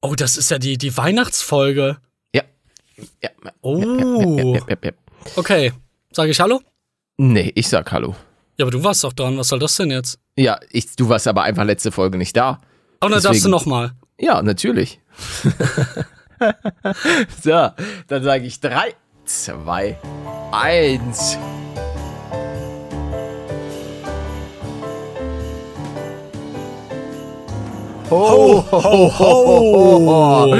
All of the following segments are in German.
Oh, das ist ja die, die Weihnachtsfolge. Ja. ja. Oh. Ja, ja. Okay. Sage ich Hallo? Nee, ich sag Hallo. Ja, aber du warst doch dran. Was soll das denn jetzt? Ja, ich, du warst aber einfach letzte Folge nicht da. Oh, dann darfst du nochmal. Ja, natürlich. so, dann sage ich drei, zwei, eins. Ho, ho, ho, ho.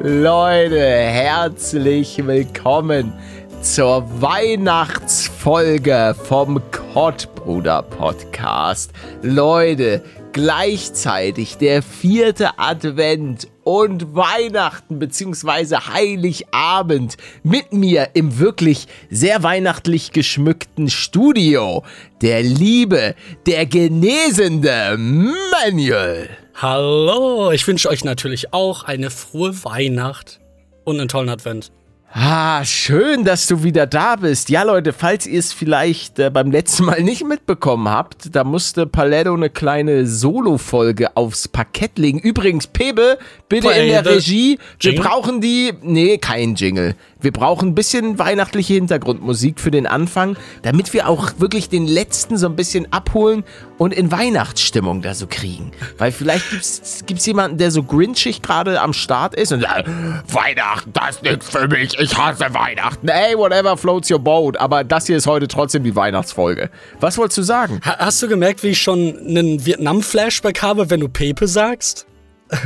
Leute, herzlich willkommen zur Weihnachtsfolge vom Kottbruder Podcast. Leute, gleichzeitig der vierte Advent und Weihnachten bzw. Heiligabend mit mir im wirklich sehr weihnachtlich geschmückten Studio. Der liebe, der genesende Manuel. Hallo. Ich wünsche euch natürlich auch eine frohe Weihnacht und einen tollen Advent. Ah, schön, dass du wieder da bist. Ja, Leute, falls ihr es vielleicht äh, beim letzten Mal nicht mitbekommen habt, da musste Paletto eine kleine Solo-Folge aufs Parkett legen. Übrigens, Pebe, bitte in der. Regie. Wir Jingle? brauchen die. Nee, kein Jingle. Wir brauchen ein bisschen weihnachtliche Hintergrundmusik für den Anfang, damit wir auch wirklich den letzten so ein bisschen abholen und in Weihnachtsstimmung da so kriegen. Weil vielleicht gibt's, gibt's jemanden, der so grinchig gerade am Start ist und sagt, Weihnachten, das ist nichts für mich, ich hasse Weihnachten. Ey, whatever floats your boat. Aber das hier ist heute trotzdem die Weihnachtsfolge. Was wolltest du sagen? Ha hast du gemerkt, wie ich schon einen Vietnam-Flashback habe, wenn du Pepe sagst?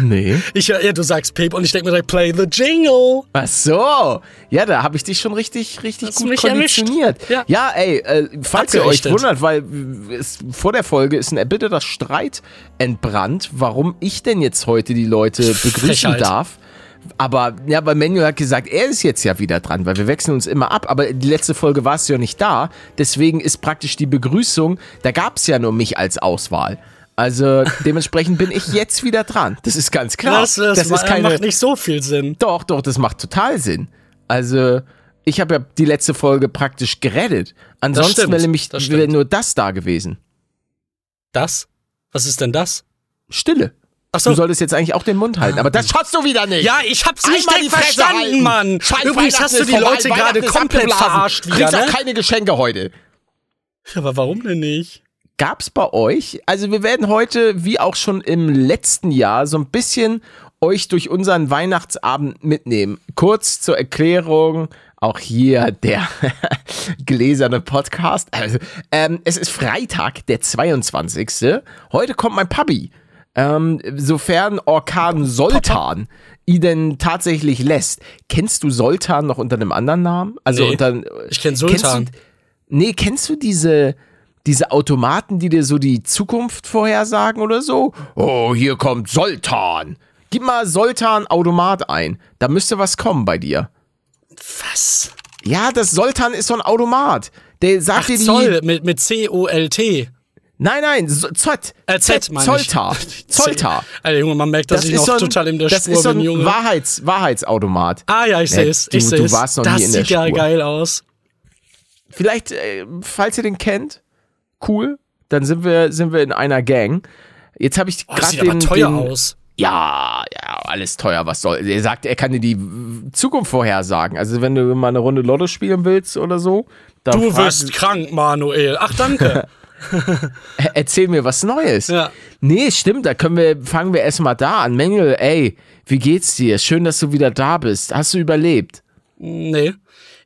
Nee. Ich, ja, du sagst Pepe und ich denke mir direkt, play the jingle. Ach so. Ja, da habe ich dich schon richtig, richtig Hast gut konditioniert. Ja. ey, äh, falls ihr euch wundert, weil es, vor der Folge ist ein erbitterter Streit entbrannt, warum ich denn jetzt heute die Leute begrüßen Frechheit. darf. Aber, ja, weil Manuel hat gesagt, er ist jetzt ja wieder dran, weil wir wechseln uns immer ab. Aber die letzte Folge warst du ja nicht da. Deswegen ist praktisch die Begrüßung, da gab es ja nur mich als Auswahl. Also dementsprechend bin ich jetzt wieder dran. Das ist ganz klar. Das, das, das ist keine, macht nicht so viel Sinn. doch, doch, das macht total Sinn. Also, ich habe ja die letzte Folge praktisch gerettet. Ansonsten wäre nämlich wäre nur das da gewesen. Das? Was ist denn das? Stille. Ach so. Du solltest jetzt eigentlich auch den Mund halten. Aber das schaffst du wieder nicht. Ja, ich hab's nicht verstanden, halten. Mann. Scheiß Übrigens hast du die. Leute gerade komplett verarscht wieder, Kriegst auch ne? keine Geschenke heute. Ja, aber warum denn nicht? Gab's bei euch? Also wir werden heute, wie auch schon im letzten Jahr, so ein bisschen euch durch unseren Weihnachtsabend mitnehmen. Kurz zur Erklärung, auch hier der gläserne Podcast. Also, ähm, es ist Freitag, der 22. Heute kommt mein Papi. Ähm, sofern Orkan Soltan ihn denn tatsächlich lässt. Kennst du Soltan noch unter einem anderen Namen? Also Nee, unter ich kenn Kennst Sultan. du, nee, kennst du diese diese Automaten, die dir so die Zukunft vorhersagen oder so? Oh, hier kommt Soltan. Gib mal Soltan Automat ein. Da müsste was kommen bei dir. Was? Ja, das Soltan ist so ein Automat. Der sagt Ach, dir die. Zoll mit, mit C-O-L-T. Nein, nein, so- Z. Äh, Z, ich. Zoltar. Zoltar. Alter, Junge, man merkt, dass ich noch so ein, total in der das Spur ist so ein bin, Junge. Wahrheits, Wahrheitsautomat. ah ja, ich Nee, sehe es. du- Ich sehe es. warst noch das sieht ja Spur. geil aus. Vielleicht, äh, falls ihr den kennt, cool. Dann sind wir, sind wir in einer Gang. Jetzt habe ich Oh, das gerade sieht aber den, teuer den aus. Ja, ja, alles teuer, was soll. Er sagt, er kann dir die Zukunft vorhersagen. Also, wenn du mal eine Runde Lotto spielen willst oder so, dann Du wirst krank, Manuel. Ach, danke. erzähl mir was Neues. Ja. Nee, stimmt, da können wir, fangen wir erstmal da an. Mengel, ey, wie geht's dir? Schön, dass du wieder da bist. Hast du überlebt? nee.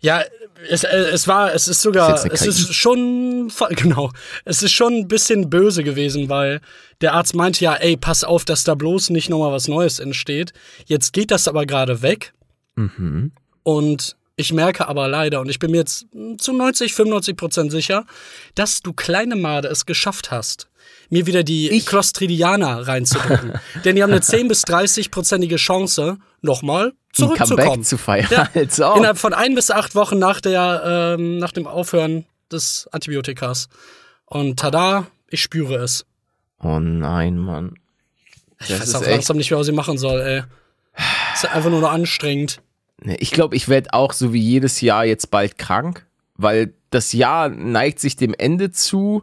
Ja, es, äh, es war, es ist sogar, Ist es ist schon, genau, es ist schon ein bisschen böse gewesen, weil der Arzt meinte ja, ey, pass auf, dass da bloß nicht nochmal was Neues entsteht. Jetzt geht das aber gerade weg. Mhm. Und ich merke aber leider, und ich bin mir jetzt zu 90, 95 Prozent sicher, dass du kleine Made es geschafft hast, mir wieder die Ich- Clostridianer reinzudrücken. Denn die haben eine 10 bis 30-prozentige Chance, nochmal zurückzukommen. Comeback zu feiern. Ja. Ob. Innerhalb von ein bis acht Wochen nach, der, ähm, nach dem Aufhören des Antibiotikas. Und tada, ich spüre es. Oh nein, Mann. Ich Das weiß ist auch echt- langsam nicht mehr, was ich machen soll, ey. Ist einfach nur noch anstrengend. Nee, Ich glaube, ich werde auch so wie jedes Jahr jetzt bald krank, weil das Jahr neigt sich dem Ende zu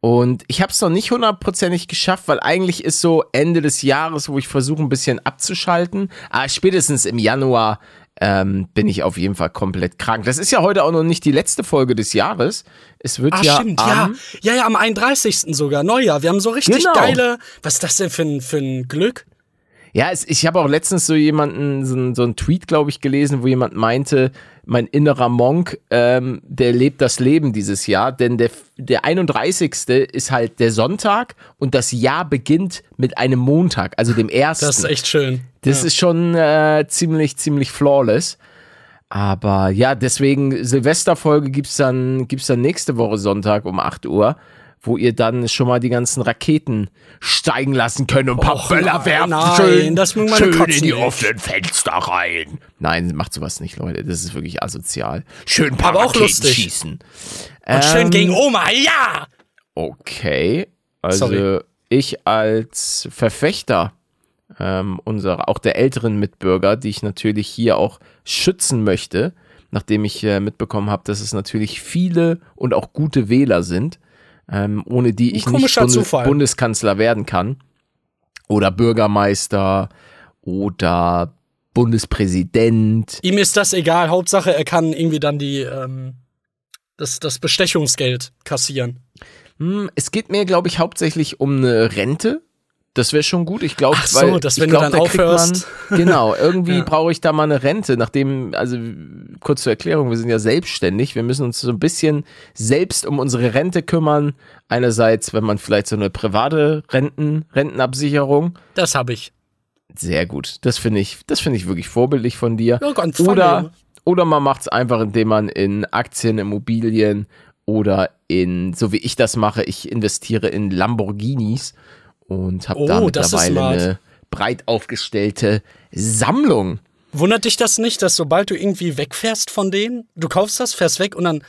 und ich habe es noch nicht hundertprozentig geschafft, weil eigentlich ist so Ende des Jahres, wo ich versuche ein bisschen abzuschalten, aber spätestens im Januar ähm, bin ich auf jeden Fall komplett krank. Das ist ja heute auch noch nicht die letzte Folge des Jahres. Es wird Ah, ja stimmt, am, ja. Ja, ja, am 31. sogar, Neujahr. Wir haben so richtig Genau. geile. Was ist das denn für ein, für ein Glück? Ja, es, ich habe auch letztens so jemanden, so, so einen Tweet, glaube ich, gelesen, wo jemand meinte, mein innerer Monk, ähm, der lebt das Leben dieses Jahr, denn der, der 31. ist halt der Sonntag und das Jahr beginnt mit einem Montag, also dem ersten. Das ist echt schön. Das ist schon äh, ziemlich, ziemlich flawless. Aber ja, deswegen Silvesterfolge gibt's dann, gibt's dann nächste Woche Sonntag um 8 Uhr, wo ihr dann schon mal die ganzen Raketen steigen lassen könnt und ein paar Och, Böller nein, werfen. nein, schön das schön in die nicht. offenen Fenster rein. Nein, macht sowas nicht, Leute. Das ist wirklich asozial. Schön ein paar Aber auch Raketen lustig. schießen. Und schön Ähm, gegen Oma, ja! Okay, also Sorry. ich als Verfechter ähm, unserer, auch der älteren Mitbürger, die ich natürlich hier auch schützen möchte, nachdem ich äh, mitbekommen habe, dass es natürlich viele und auch gute Wähler sind, ähm, ohne die ich nicht Bundes. Bundeskanzler werden kann oder Bürgermeister oder Bundespräsident. Ihm ist das egal. Hauptsache, er kann irgendwie dann die, ähm, das, das Bestechungsgeld kassieren. Hm, es geht mir, glaube ich, hauptsächlich um eine Rente. Das wäre schon gut. Ich glaube, so, dass wenn du dann da aufhörst. Man, genau, irgendwie Ja. brauche ich da mal eine Rente. Nachdem, also kurz zur Erklärung, wir sind ja selbstständig. Wir müssen uns so ein bisschen selbst um unsere Rente kümmern. Einerseits, wenn man vielleicht so eine private Renten, Rentenabsicherung. Das habe ich. Sehr gut. Das finde ich, das finde ich wirklich vorbildlich von dir. Ja, ganz Oder, oder man macht es einfach, indem man in Aktien, Immobilien oder in, so wie ich das mache, ich investiere in Lamborghinis und habe Oh, da mittlerweile eine breit aufgestellte Sammlung. Wundert dich das nicht, dass sobald du irgendwie wegfährst von denen, du kaufst das, fährst weg und dann,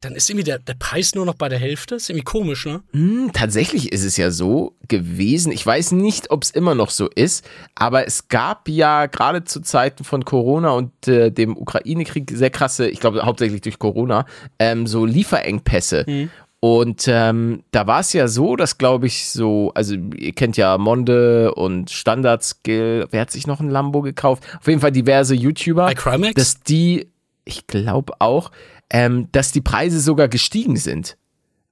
dann ist irgendwie der, der Preis nur noch bei der Hälfte? Ist irgendwie komisch, ne? Hm, tatsächlich ist es ja so gewesen. Ich weiß nicht, ob es immer noch so ist, aber es gab ja gerade zu Zeiten von Corona und äh, dem Ukraine-Krieg sehr krasse, ich glaube hauptsächlich durch Corona, ähm, so Lieferengpässe. Und ähm, da war es ja so, dass glaube ich so, also ihr kennt ja Monde und Standard-Skill, wer hat sich noch ein Lambo gekauft? Auf jeden Fall diverse YouTuber, Bei Crimex? dass die, ich glaube auch, ähm, dass die Preise sogar gestiegen sind.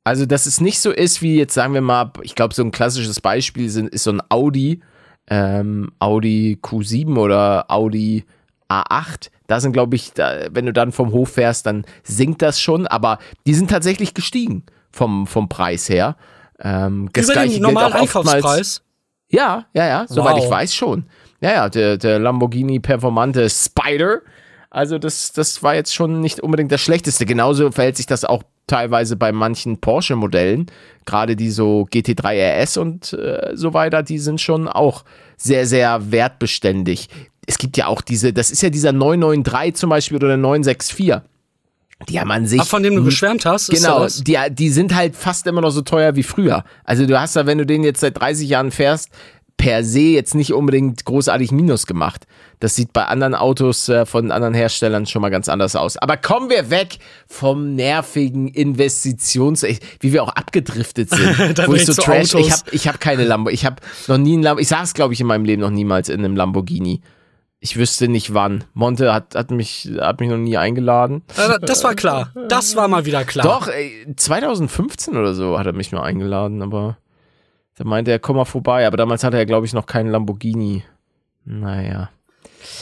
Also, dass es nicht so ist, wie jetzt sagen wir mal, ich glaube, so ein klassisches Beispiel sind, ist so ein Audi, ähm, Audi Q7 oder Audi A8. Da sind, glaube ich, da, wenn du dann vom Hof fährst, dann sinkt das schon, aber die sind tatsächlich gestiegen vom, vom Preis her. Ähm, das Über Gleiche den gilt normalen auch oftmals- Einkaufspreis? ja, ja, ja, soweit Wow. ich weiß schon. Ja, ja, der, der Lamborghini Performante Spider. Also das, das war jetzt schon nicht unbedingt das Schlechteste. Genauso verhält sich das auch teilweise bei manchen Porsche-Modellen. Gerade die so GT3 RS und äh, so weiter, die sind schon auch sehr, sehr wertbeständig. Es gibt ja auch diese, das ist ja dieser 993 zum Beispiel oder der 964. Die haben an sich Ach, von dem du geschwärmt hast? Genau, die, die sind halt fast immer noch so teuer wie früher. Also du hast da, wenn du den jetzt seit 30 Jahren fährst, per se jetzt nicht unbedingt großartig Minus gemacht. Das sieht bei anderen Autos äh, von anderen Herstellern schon mal ganz anders aus. Aber kommen wir weg vom nervigen Investitions... Wie wir auch abgedriftet sind. Wo ich so trash... Ich Autos. habe ich hab keine Lambo. Ich habe noch nie ein Lambo... Ich saß, glaube ich, in meinem Leben noch niemals in einem Lamborghini. Ich wüsste nicht wann. Monte hat, hat, mich, hat mich noch nie eingeladen. Das war klar. Das war mal wieder klar. Doch, ey, 2015 oder so hat er mich mal eingeladen, aber da meinte er, komm mal vorbei. Aber damals hatte er, glaube ich, noch keinen Lamborghini. Naja.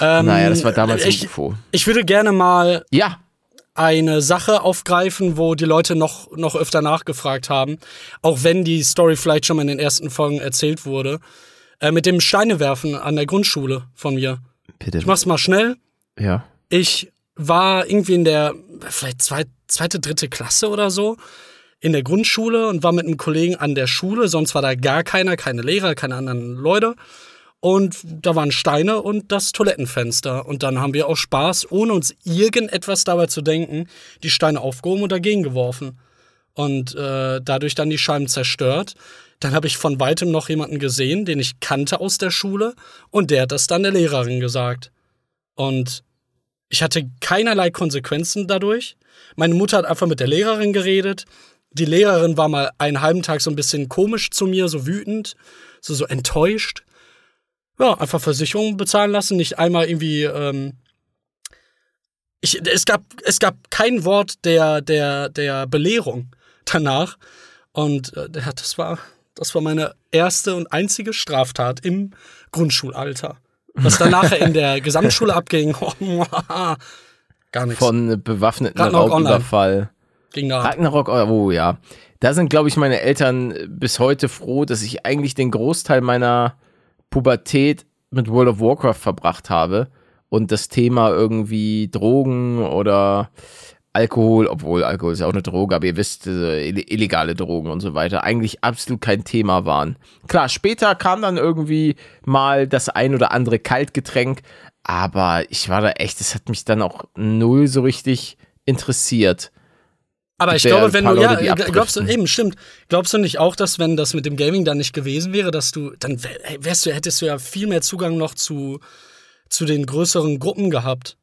Ähm, naja, das war damals ich, UFO. ich würde gerne mal Ja, eine Sache aufgreifen, wo die Leute noch, noch öfter nachgefragt haben. Auch wenn die Story vielleicht schon mal in den ersten Folgen erzählt wurde. Äh, mit dem Steinewerfen an der Grundschule von mir. Bitte. Ich mach's mal schnell. Ja. Ich war irgendwie in der, vielleicht zwei, zweite, dritte Klasse oder so. in der Grundschule und war mit einem Kollegen an der Schule. Sonst war da gar keiner, keine Lehrer, keine anderen Leute. Und da waren Steine und das Toilettenfenster. Und dann haben wir auch Spaß, ohne uns irgendetwas dabei zu denken, die Steine aufgehoben und dagegen geworfen. Und äh, dadurch dann die Scheiben zerstört. Dann habe ich von weitem noch jemanden gesehen, den ich kannte aus der Schule. Und der hat das dann der Lehrerin gesagt. Und ich hatte keinerlei Konsequenzen dadurch. Meine Mutter hat einfach mit der Lehrerin geredet. Die Lehrerin war mal einen halben Tag so ein bisschen komisch zu mir, so wütend, so, so enttäuscht. Ja, einfach Versicherung bezahlen lassen, nicht einmal irgendwie. Ähm ich, es, gab, es gab kein Wort der, der, der Belehrung danach. Und äh, das, war, das war meine erste und einzige Straftat im Grundschulalter. Was dann nachher in der Gesamtschule abging, gar nichts. Von bewaffneten Ragnarok Raubüberfall. Ging da. Ragnarok, oh ja. Da sind, glaube ich, meine Eltern bis heute froh, dass ich eigentlich den Großteil meiner Pubertät mit World of Warcraft verbracht habe und das Thema irgendwie Drogen oder Alkohol, obwohl Alkohol ist ja auch eine Droge, aber ihr wisst, illegale Drogen und so weiter, eigentlich absolut kein Thema waren. Klar, später kam dann irgendwie mal das ein oder andere Kaltgetränk, aber ich war da echt, das hat mich dann auch null so richtig interessiert. Aber ich ja glaube, wenn du, ja, Leute, die glaubst du, eben, stimmt. Glaubst du nicht auch, dass wenn das mit dem Gaming dann nicht gewesen wäre, dass du, dann wärst du, hättest du ja viel mehr Zugang noch zu, zu den größeren Gruppen gehabt.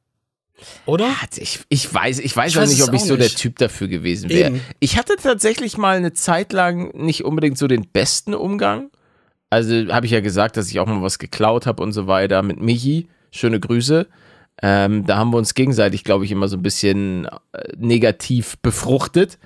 Oder? Ich, ich weiß, ich weiß Ich auch weiß nicht, ob ich so der nicht. Typ dafür gewesen wäre. Ich hatte tatsächlich mal eine Zeit lang nicht unbedingt so den besten Umgang. Also habe ich ja gesagt, dass ich auch mal was geklaut habe und so weiter mit Michi. Schöne Grüße. Ähm, da haben wir uns gegenseitig, glaube ich, immer so ein bisschen äh, negativ befruchtet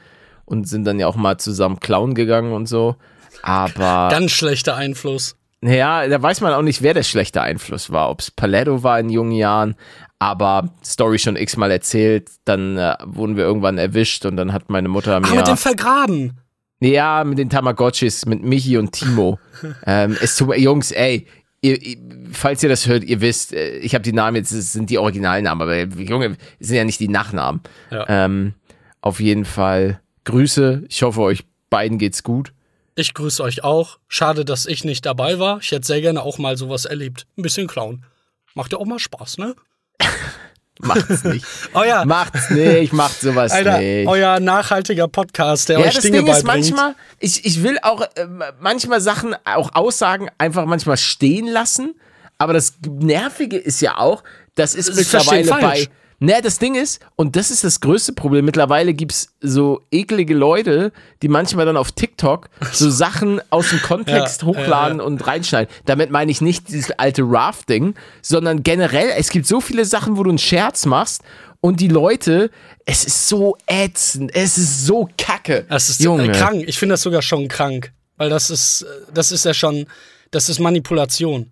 und sind dann ja auch mal zusammen klauen gegangen und so. Aber Ganz schlechter Einfluss. ja, da weiß man auch nicht, wer der schlechte Einfluss war. Ob es Paletto war in jungen Jahren, aber Story schon x-mal erzählt. Dann äh, wurden wir irgendwann erwischt und dann hat meine Mutter Ach, mir. mit dem Vergraben. ja, mit den Tamagotchis, mit Michi und Timo. ähm, es tut, Jungs, ey. Ihr, ihr, falls ihr das hört, ihr wisst, äh, ich habe die Namen jetzt, es sind die Originalnamen, aber Junge, es sind ja nicht die Nachnamen. Ja. Ähm, auf jeden Fall Grüße. Ich hoffe, euch beiden geht's gut. Ich grüße euch auch. Schade, dass ich nicht dabei war. Ich hätte sehr gerne auch mal sowas erlebt. Ein bisschen klauen. Macht ja auch mal Spaß, ne? Macht's nicht. Euer, Macht's nicht, macht sowas Alter, nicht. euer nachhaltiger Podcast, der Ja, euch das Dinge Ding ist beibringt. manchmal, ich, ich will auch äh, manchmal Sachen, auch Aussagen einfach manchmal stehen lassen. Aber das Nervige ist ja auch, das ist Sie verstehen mittlerweile bei. Ne, das Ding ist, und das ist das größte Problem, mittlerweile gibt's so eklige Leute, die manchmal dann auf TikTok so Sachen aus dem Kontext Ja, hochladen ja. und reinschneiden. Damit meine ich nicht dieses alte Raft-Ding, sondern generell, es gibt so viele Sachen, wo du einen Scherz machst und die Leute, es ist so ätzend, es ist so kacke. Das ist Junge. Äh, krank. Ich finde das sogar schon krank. Weil das ist, äh, das ist ja schon, das ist Manipulation.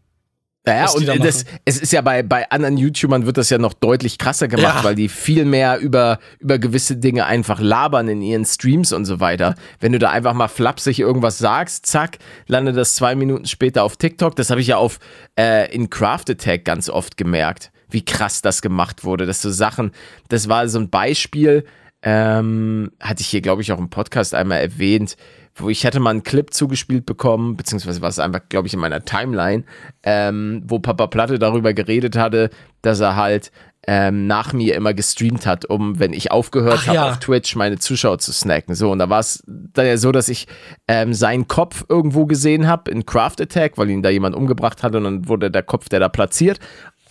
Ja, was die und da das, es ist ja bei, bei anderen YouTubern wird das ja noch deutlich krasser gemacht, Ja. weil die viel mehr über, über gewisse Dinge einfach labern in ihren Streams und so weiter. Wenn du da einfach mal flapsig irgendwas sagst, zack, landet das zwei Minuten später auf TikTok. Das habe ich ja auf äh, in Craft Attack ganz oft gemerkt, wie krass das gemacht wurde. Dass so Sachen, das war so ein Beispiel, ähm, hatte ich hier, glaube ich, auch im Podcast einmal erwähnt, wo ich hatte mal einen Clip zugespielt bekommen, beziehungsweise war es einfach, glaube ich, in meiner Timeline, ähm, wo Papa Platte darüber geredet hatte, dass er halt ähm, nach mir immer gestreamt hat, um, wenn ich aufgehört habe, ja. auf Twitch meine Zuschauer zu snacken. So, und da war es dann ja so, dass ich ähm, seinen Kopf irgendwo gesehen habe in Craft Attack, weil ihn da jemand umgebracht hat und dann wurde der Kopf, der da platziert.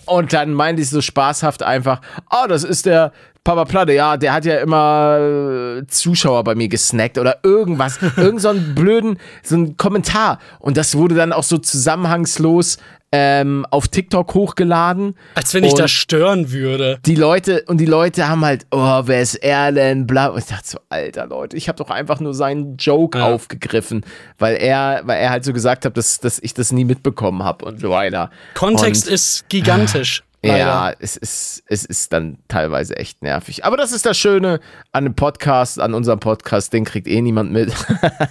Und dann meinte ich so spaßhaft einfach, oh, das ist der Papa Platte, ja, der hat ja immer äh, Zuschauer bei mir gesnackt oder irgendwas, irgend so einen blöden, so einen Kommentar. Und das wurde dann auch so zusammenhangslos ähm, auf TikTok hochgeladen. Als wenn ich das stören würde. die Leute und die Leute haben halt, oh, wer ist er denn? Bla. Und ich dachte so, Alter Leute, ich habe doch einfach nur seinen Joke Ja. aufgegriffen, weil er, weil er halt so gesagt hat, dass, dass ich das nie mitbekommen habe und so weiter. Kontext und, ist gigantisch. Leider. Ja, es ist, es ist dann teilweise echt nervig. Aber das ist das Schöne an dem Podcast, an unserem Podcast, den kriegt eh niemand mit.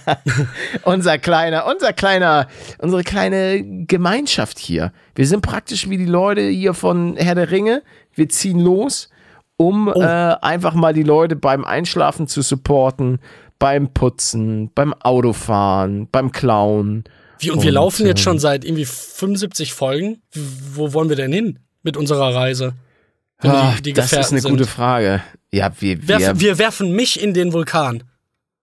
unser kleiner, unser kleiner, unsere kleine Gemeinschaft hier. Wir sind praktisch wie die Leute hier von Herr der Ringe. Wir ziehen los, um Oh. äh, einfach mal die Leute beim Einschlafen zu supporten, beim Putzen, beim Autofahren, beim Klauen. Wie, und wir Und, laufen jetzt schon seit irgendwie 75 Folgen. Wo wollen wir denn hin mit unserer Reise? Wenn Ah, die, die das ist eine sind. gute Frage. Ja, wir, wir, Werfen, wir werfen mich in den Vulkan.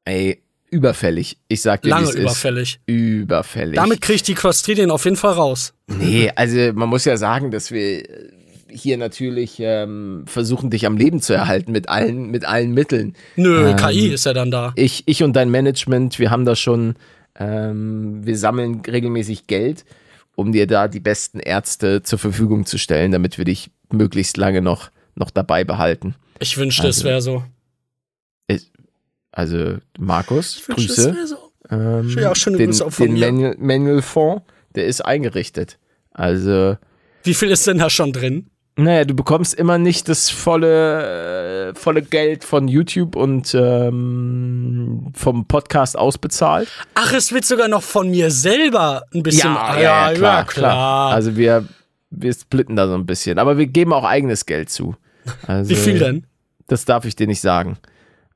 ey, überfällig. Ich sag dir, Lange überfällig. Ist. Überfällig. Damit kriege ich die Clostridien auf jeden Fall raus. Nee, also man muss ja sagen, dass wir hier natürlich ähm, versuchen, dich am Leben zu erhalten mit allen, mit allen Mitteln. Nö, Ähm, KI ist ja dann da. Ich, ich und dein Management, wir haben da schon, ähm, wir sammeln regelmäßig Geld, um dir da die besten Ärzte zur Verfügung zu stellen, damit wir dich möglichst lange noch, noch dabei behalten. Ich wünschte, es also- wäre so. Also Markus, Ich wünschte, es Grüße. wäre so. Ähm, Ja, schöne den, Grüße auch von den mir. Manual, Manual Fonds, der ist eingerichtet. Also, Wie viel ist denn da schon drin? Naja, du bekommst immer nicht das volle, äh, volle Geld von YouTube und ähm, vom Podcast ausbezahlt. Ach, es wird sogar noch von mir selber ein bisschen. Ah, klar. Also wir, wir splitten da so ein bisschen. Aber wir geben auch eigenes Geld zu. Also, Wie viel denn? Das darf ich dir nicht sagen.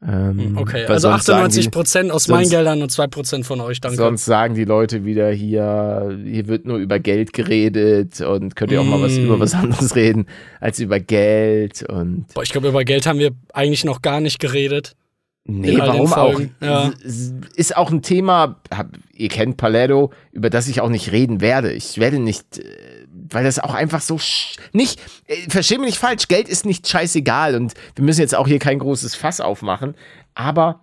Ähm, Okay, weil also sonst sagen 98 die- Prozent aus meinen Geldern und 2 Prozent von euch, danke. Sonst sagen die Leute wieder hier, hier wird nur über Geld geredet und könnt ihr auch mal was Mm. über was anderes reden als über Geld und Boah, ich glaube, über Geld haben wir eigentlich noch gar nicht geredet. nee, warum auch? Ja. Ist auch ein Thema, ihr kennt Paletto, über das ich auch nicht reden werde. Ich werde nicht, äh, weil das auch einfach so nicht, äh, versteh mich nicht falsch, Geld ist nicht scheißegal und wir müssen jetzt auch hier kein großes Fass aufmachen, aber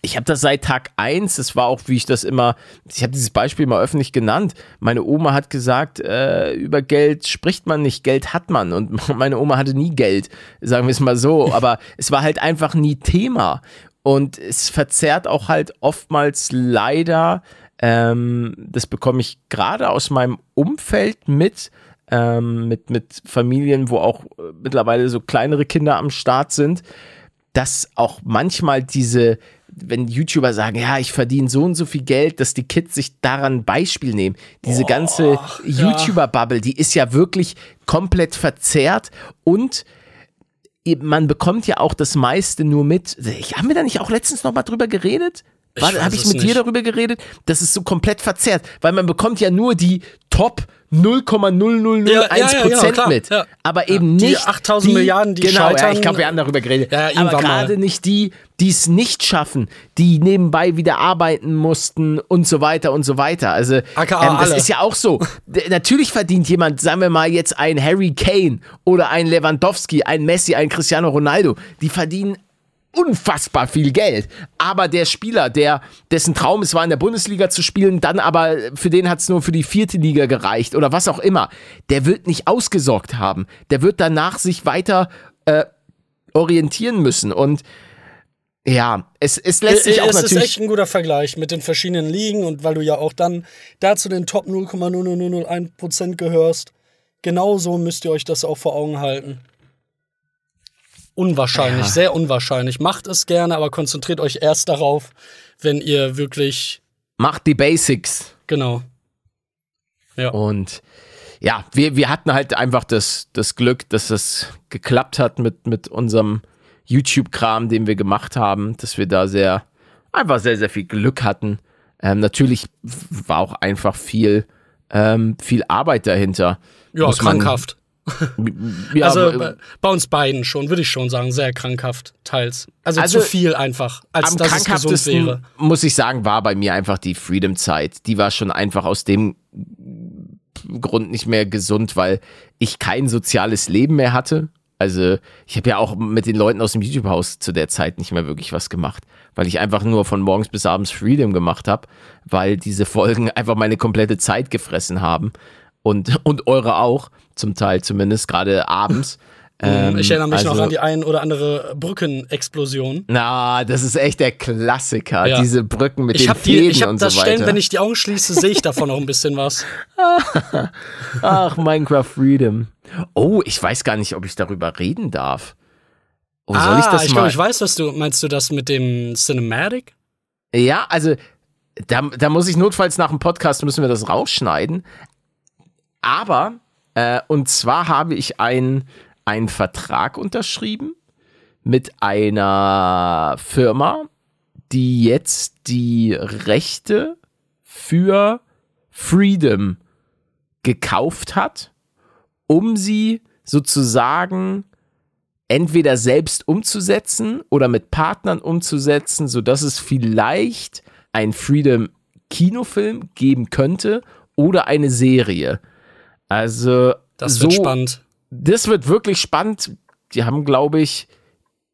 ich habe das seit Tag eins. das war auch, wie ich das immer, ich habe dieses Beispiel mal öffentlich genannt. Meine Oma hat gesagt, äh, über Geld spricht man nicht, Geld hat man. Und meine Oma hatte nie Geld, sagen wir es mal so. Aber es war halt einfach nie Thema. Und es verzerrt auch halt oftmals leider, ähm, das bekomme ich gerade aus meinem Umfeld mit, ähm, mit, mit Familien, wo auch äh, mittlerweile so kleinere Kinder am Start sind, dass auch manchmal diese, wenn YouTuber sagen, ja, ich verdiene so und so viel Geld, dass die Kids sich daran Beispiel nehmen. Diese ganze YouTuber-Bubble, die ist ja wirklich komplett verzerrt und man bekommt ja auch das meiste nur mit. Haben wir da nicht auch letztens noch mal drüber geredet? Habe ich mit dir nicht. darüber geredet? Das ist so komplett verzerrt, weil man bekommt ja nur die Top 0,0001 Ja, ja, ja, ja, mit, ja. aber eben Die nicht 8000 Milliarden, die genau, ja, scheitern. ich glaube, wir haben darüber geredet. Ja, aber gerade nicht die, die es nicht schaffen, die nebenbei wieder arbeiten mussten und so weiter und so weiter. Also ähm, das ist ja auch so. Natürlich verdient jemand, sagen wir mal jetzt ein Harry Kane oder ein Lewandowski, ein Messi, ein Cristiano Ronaldo, die verdienen unfassbar viel Geld. Aber der Spieler, der dessen Traum es war, in der Bundesliga zu spielen, dann aber für den hat es nur für die vierte Liga gereicht oder was auch immer, der wird nicht ausgesorgt haben. Der wird danach sich weiter äh, orientieren müssen. Und ja, es, es lässt sich Äh, auch es ist natürlich. echt ein guter Vergleich mit den verschiedenen Ligen und weil du ja auch dann da zu den Top 0,0001% gehörst. Genauso müsst ihr euch das auch vor Augen halten. Unwahrscheinlich, Ja. sehr unwahrscheinlich. Macht es gerne, aber konzentriert euch erst darauf, wenn ihr wirklich, Macht die Basics. genau. Ja. Und ja, wir, wir hatten halt einfach das, das Glück, dass es geklappt hat mit, mit unserem YouTube-Kram, den wir gemacht haben, dass wir da sehr, einfach sehr, sehr viel Glück hatten. Ähm, natürlich war auch einfach viel, ähm, viel Arbeit dahinter. Ja, krankhaft. Ja, also aber, bei, bei uns beiden schon, würde ich schon sagen, sehr krankhaft, teils. Also, Also, zu viel einfach, als dass es gesund wäre. muss ich sagen, war bei mir einfach die Freedom-Zeit. Die war schon einfach aus dem Grund nicht mehr gesund, weil ich kein soziales Leben mehr hatte. Also ich habe ja auch mit den Leuten aus dem YouTube-Haus zu der Zeit nicht mehr wirklich was gemacht, weil ich einfach nur von morgens bis abends Freedom gemacht habe, weil diese Folgen einfach meine komplette Zeit gefressen haben und, und eure auch, zum Teil zumindest, gerade abends. Ähm, ich erinnere mich noch also- an die ein oder andere Brückenexplosion. Na, das ist echt der Klassiker. Ja. Diese Brücken mit Ich den die, Fäden ich habe und das so Stellen, weiter. wenn ich die Augen schließe, sehe ich davon noch ein bisschen was. Ach, Minecraft Freedom. Oh, ich weiß gar nicht, ob ich darüber reden darf. Oh, soll ich das ich mal? glaube, ich weiß, was du meinst. Du das mit dem Cinematic? ja, also da, da muss ich notfalls nach dem Podcast müssen wir das rausschneiden. Aber äh, und zwar habe ich einen einen Vertrag unterschrieben mit einer Firma, die jetzt die Rechte für Freedom gekauft hat, um sie sozusagen entweder selbst umzusetzen oder mit Partnern umzusetzen, sodass es vielleicht ein Freedom Kinofilm geben könnte oder eine Serie. Also Das so, wird spannend. Das wird wirklich spannend. Die haben, glaube ich,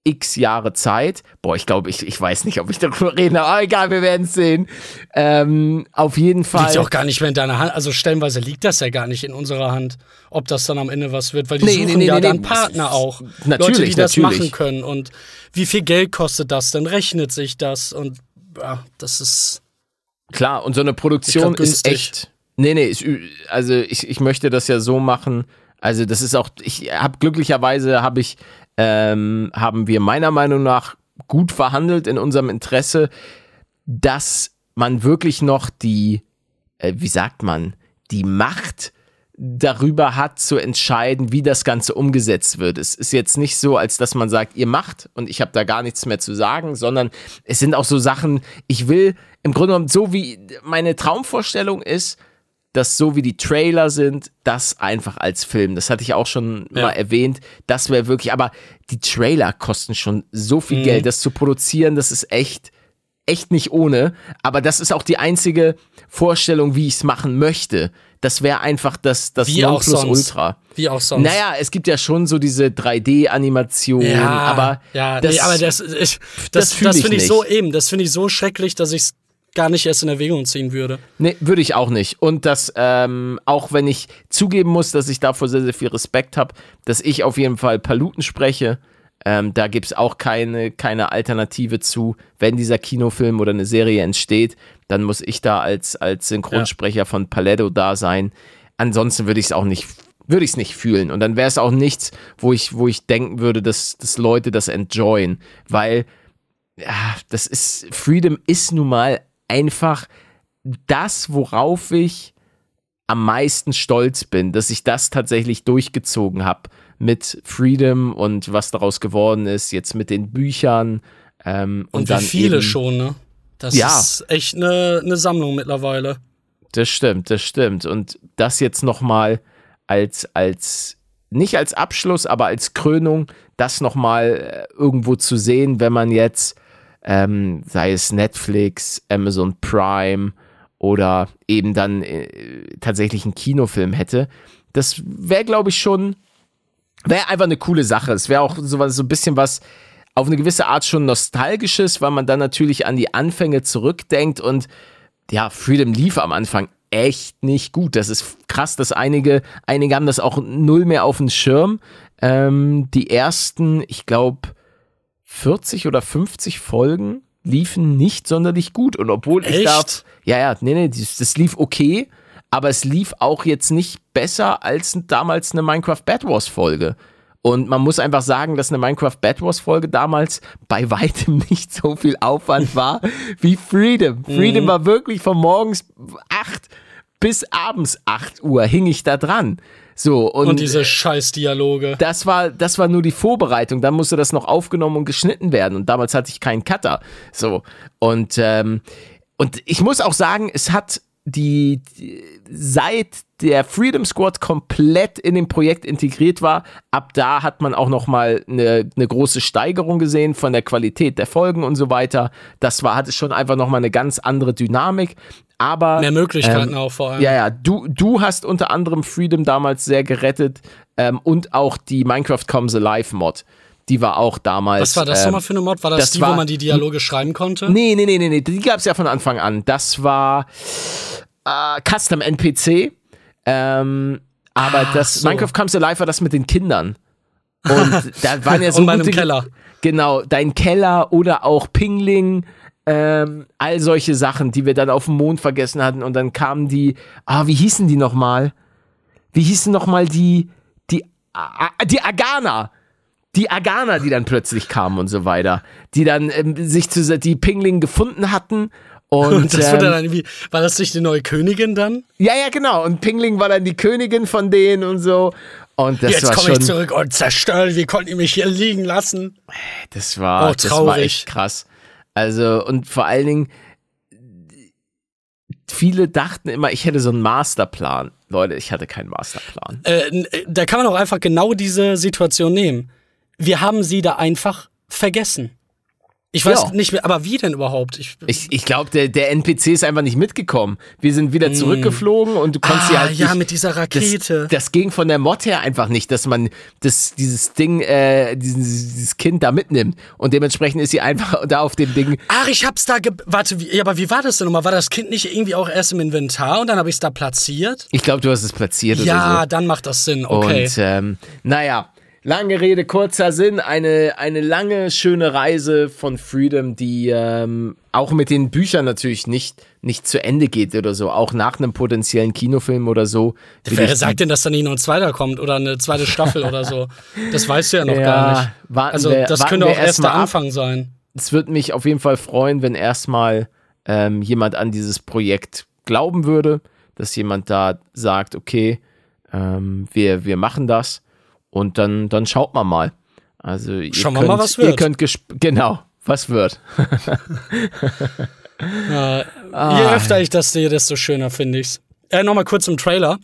x Jahre Zeit. Boah, ich glaube, ich, ich weiß nicht, ob ich darüber rede, aber egal, wir werden es sehen. Ähm, auf jeden Fall. Liegt ja auch gar nicht mehr in deiner Hand. Also stellenweise liegt das ja gar nicht in unserer Hand, ob das dann am Ende was wird, weil die Nee, suchen nee, nee, ja nee, dann. Partner auch. Natürlich, Leute, die das natürlich. machen können. Und wie viel Geld kostet das? Dann rechnet sich das. Und ja, das ist. Klar, und so eine Produktion ist echt. Nee, nee, ü- also ich, ich möchte das ja so machen. Also, das ist auch, ich habe glücklicherweise habe ich, ähm, haben wir meiner Meinung nach gut verhandelt in unserem Interesse, dass man wirklich noch die, äh, wie sagt man, die Macht darüber hat zu entscheiden, wie das Ganze umgesetzt wird. Es ist jetzt nicht so, als dass man sagt, ihr macht und ich habe da gar nichts mehr zu sagen, sondern es sind auch so Sachen, ich will im Grunde genommen, so wie meine Traumvorstellung ist, dass so wie die Trailer sind, das einfach als Film. Das hatte ich auch schon Ja. mal erwähnt. Das wäre wirklich, aber die Trailer kosten schon so viel Geld, das zu produzieren, das ist echt, echt nicht ohne. Aber das ist auch die einzige Vorstellung, wie ich es machen möchte. Das wäre einfach das, das Wie. Nonplusultra. Wie auch sonst. Naja, es gibt ja schon so diese 3D-Animationen, ja, aber ja, das, nee, aber das, ich, das das, das, ich finde ich nicht. so eben, das finde ich so schrecklich, dass ich es gar nicht erst in Erwägung ziehen würde. Nee, würde ich auch nicht. Und das, ähm, auch wenn ich zugeben muss, dass ich davor sehr, sehr viel Respekt habe, dass ich auf jeden Fall Paluten spreche. Ähm, da gibt es auch keine, keine Alternative zu. Wenn dieser Kinofilm oder eine Serie entsteht, dann muss ich da als, als Synchronsprecher von Paletto da sein. Ansonsten würde ich es auch nicht, würde ich es nicht fühlen. Und dann wäre es auch nichts, wo ich, wo ich denken würde, dass, dass Leute das enjoyen. Weil ja, das ist, Freedom ist nun mal einfach das, worauf ich am meisten stolz bin, dass ich das tatsächlich durchgezogen habe mit Freedom und was daraus geworden ist, jetzt mit den Büchern. Ähm, und, Und, dann wie viele eben, schon, ne? Das Ja. ist echt eine, eine Sammlung mittlerweile. Das stimmt, das stimmt. Und das jetzt nochmal als, als, nicht als Abschluss, aber als Krönung, das nochmal irgendwo zu sehen, wenn man jetzt, ähm, sei es Netflix, Amazon Prime oder eben dann äh, tatsächlich einen Kinofilm hätte, das wäre, glaube ich, schon, wäre einfach eine coole Sache. Es wäre auch so, so ein bisschen was auf eine gewisse Art schon nostalgisches, weil man dann natürlich an die Anfänge zurückdenkt und ja, Freedom lief am Anfang echt nicht gut. Das ist krass, dass einige, einige haben das auch null mehr auf dem Schirm. Ähm, die ersten, ich glaube, 40 oder 50 Folgen liefen nicht sonderlich gut. Und obwohl ich Echt? da. Ja, ja, nee, nee, das, das lief okay, aber es lief auch jetzt nicht besser als damals eine Minecraft Bad Wars Folge. Und man muss einfach sagen, dass eine Minecraft Bad Wars Folge damals bei weitem nicht so viel Aufwand war wie Freedom. Freedom war wirklich von morgens 8 bis abends 8 Uhr hing ich da dran. So, und, Und diese Scheiß-Dialoge. das war, das war nur die Vorbereitung. Dann musste das noch aufgenommen und geschnitten werden. Und damals hatte ich keinen Cutter. So. Und, ähm, und ich muss auch sagen, es hat die, die seit der Freedom Squad komplett in dem Projekt integriert war, ab da hat man auch noch mal eine, eine große Steigerung gesehen von der Qualität der Folgen und so weiter. Das war hatte schon einfach noch mal eine ganz andere Dynamik. Aber Mehr Möglichkeiten ähm, auch vor allem. ja, ja, du, du hast unter anderem Freedom damals sehr gerettet ähm, und auch die Minecraft Comes Alive Mod. Die war auch damals. Was war das ähm, nochmal für eine Mod? War das, das die, war- wo man die Dialoge schreiben konnte? Nee, nee, nee, nee, nee, die gab es ja von Anfang an. Das war äh, Custom NPC. Ähm, aber das so. Minecraft Comes Alive war das mit den Kindern. Und da waren ja so Und meinem gute- Keller. Genau, dein Keller oder auch Pingling, ähm, all solche Sachen, die wir dann auf dem Mond vergessen hatten. Und dann kamen die, ah, wie hießen die nochmal? Wie hießen nochmal die, die, die Agana? Die Agana, die dann plötzlich kamen und so weiter. Die dann ähm, sich zu, die Pingling gefunden hatten. Und, das ähm, dann irgendwie, war das nicht die neue Königin dann? ja, ja, genau. Und Pingling war dann die Königin von denen und so. Und das Jetzt komme ich zurück und zerstöre, wie konnten die mich hier liegen lassen? Das war, Oh, das war traurig. echt krass. Also, und vor allen Dingen, viele dachten immer, ich hätte so einen Masterplan. Leute, ich hatte keinen Masterplan. Äh, äh, da kann man auch einfach genau diese Situation nehmen. Wir haben sie da einfach vergessen. Ich weiß Ja. nicht mehr, aber wie denn überhaupt? Ich, Ich, ich glaube, der, der NPC ist einfach nicht mitgekommen. Wir sind wieder zurückgeflogen und du konntest sie ah, halt ja, nicht, mit dieser das, Rakete. das ging von der Mod her einfach nicht, dass man das, dieses Ding, äh, dieses, dieses Kind da mitnimmt. Und dementsprechend ist sie einfach da auf dem Ding. Ach, ich hab's da ge Warte, wie, ja, aber wie war das denn nochmal? War das Kind nicht irgendwie auch erst im Inventar und dann habe ich es da platziert? Ich glaube, du hast es platziert Ja, oder so. dann macht das Sinn, okay. Und ähm, naja, lange Rede, kurzer Sinn, eine, eine lange, schöne Reise von Freedom, die ähm, auch mit den Büchern natürlich nicht, nicht zu Ende geht oder so, auch nach einem potenziellen Kinofilm oder so. Wer sagt denn, dass da nicht noch ein zweiter kommt oder eine zweite Staffel oder so? Das weißt du ja noch Ja, gar nicht. Also, wir- das könnte auch erst der ab. Anfang sein. es würde mich auf jeden Fall freuen, wenn erstmal ähm, jemand an dieses Projekt glauben würde, dass jemand da sagt, okay, ähm, wir, wir machen das und dann, dann schaut man mal. Also ihr Schauen wir könnt, mal, was Ihr wird. könnt gesp- genau, was wird. Äh, Ah. Je öfter ich das sehe, desto schöner finde ich's. Äh, nochmal kurz im Trailer.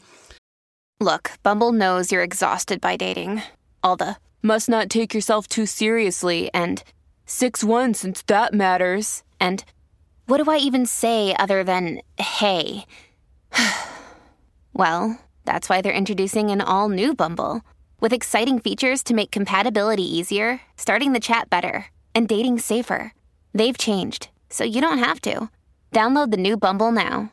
Look, Bumble knows you're exhausted by dating. All the must not take yourself too seriously and 6 1 since that matters. And what do I even say other than hey? well, that's why they're introducing an all new Bumble with exciting features to make compatibility easier, starting the chat better, and dating safer. They've changed, so you don't have to. Download the new Bumble now.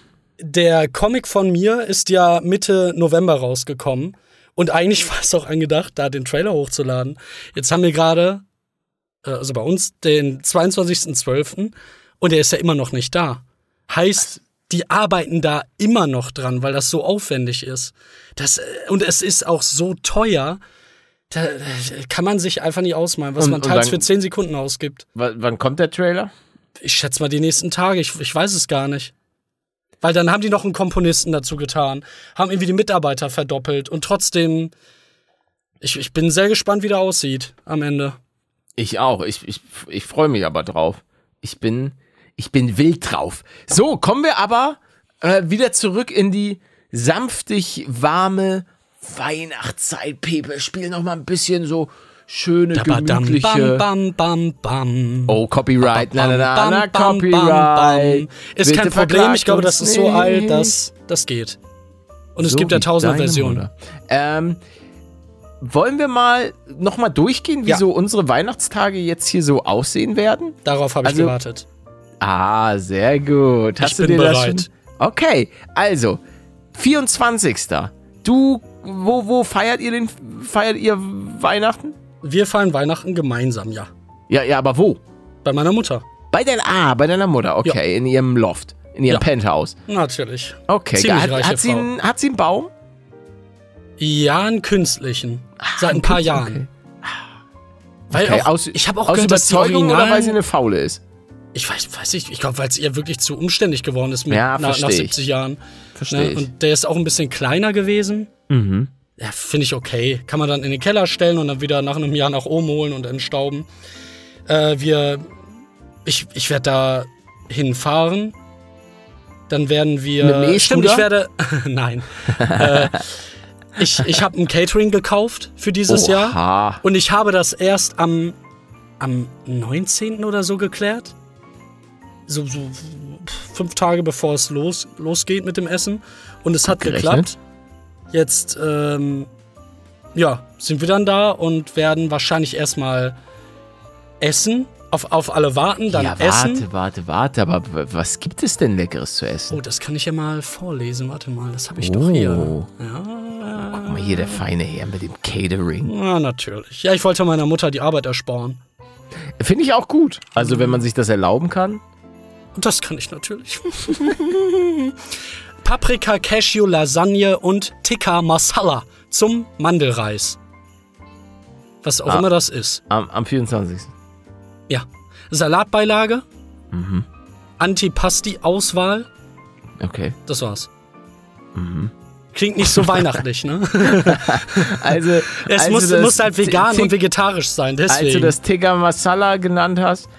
Der Comic von mir ist ja Mitte November rausgekommen. Und eigentlich war es auch angedacht, da den Trailer hochzuladen. Jetzt haben wir gerade, äh, also bei uns, den 22.12. und der ist ja immer noch nicht da. Heißt, die arbeiten da immer noch dran, weil das so aufwendig ist. Das, äh, und es ist auch so teuer, da da kann man sich einfach nicht ausmalen, was Und- man teils dann- für 10 Sekunden ausgibt. Wann kommt der Trailer? Ich schätze mal die nächsten Tage, ich, ich weiß es gar nicht. Weil dann haben die noch einen Komponisten dazu getan, haben irgendwie die Mitarbeiter verdoppelt und trotzdem, ich, ich bin sehr gespannt, wie der aussieht am Ende. Ich auch. Ich, ich, ich freue mich aber drauf. Ich bin, ich bin wild drauf. So, kommen wir aber äh, wieder zurück in die sanftig warme Weihnachtszeit. Pepe, spiel noch mal ein bisschen so schöne, gemütliche. bam, bam, bam, bam. Oh, Copyright. Na, na, na, na, Copyright. Ist Bitte kein Problem, ich glaube, das ist so alt, dass das geht. Und es So gibt ja tausende Versionen. Ähm, wollen wir mal noch mal durchgehen, wie Ja. so unsere Weihnachtstage jetzt hier so aussehen werden? Darauf habe ich Also- gewartet. Ah, sehr gut. Hast Ich du bin dir das bereit. schon? Okay, also 24. Du, wo, wo feiert ihr den, feiert ihr Weihnachten? Wir feiern Weihnachten gemeinsam, ja. Ja, ja, aber wo? Bei meiner Mutter. Bei deiner, ah, bei deiner Mutter. Okay, in ihrem Loft, in ihrem Ja. Penthouse. Natürlich. Okay, Ziemlich hat, hat, sie einen, hat sie einen Baum? Ja, einen künstlichen. Seit ein einen paar Künstler- Jahren. Weil Okay, auch, aus, ich habe auch aus gehört, dass Überzeugung oder weil sie eine Faule ist? ich weiß, weiß nicht, ich glaube, weil es ihr wirklich zu umständlich geworden ist mit, Ja, nach, nach versteh ich. 70 Jahren. Verstehe ich. Und der ist auch ein bisschen kleiner gewesen. Mhm. Ja, finde ich okay. Kann man dann in den Keller stellen und dann wieder nach einem Jahr nach oben holen und entstauben. Äh, wir, ich, ich werde da hinfahren. Dann werden wir. Mit dem stimmt, ich werde. nein. äh, ich ich habe ein Catering gekauft für dieses Jahr. Oha. Und ich habe das erst am, am 19. oder so geklärt. So, so fünf Tage bevor es los, losgeht mit dem Essen. Und es hat gerechnet. geklappt. Jetzt, ähm, ja, sind wir dann da und werden wahrscheinlich erstmal essen, auf, auf alle warten, dann ja, essen. warte, warte, warte. Aber was gibt es denn Leckeres zu essen? Oh, das kann ich ja mal vorlesen. Warte mal, das habe ich Oh. doch hier. Ja. Guck mal hier, der feine Herr mit dem Catering. ja, natürlich. Ja, ich wollte meiner Mutter die Arbeit ersparen. Finde ich auch gut. Also, wenn man sich das erlauben kann. Und das kann ich natürlich. Paprika, Cashew, Lasagne und Tikka Masala zum Mandelreis. Was auch Ah. immer das ist. Am, am 24. Ja. Salatbeilage, Mhm. Antipasti-Auswahl, Okay. das war's. Mhm. Klingt nicht so weihnachtlich, ne? Also, Es als muss, muss halt vegan und vegetarisch sein, Als du deswegen. das Tikka Masala genannt hast,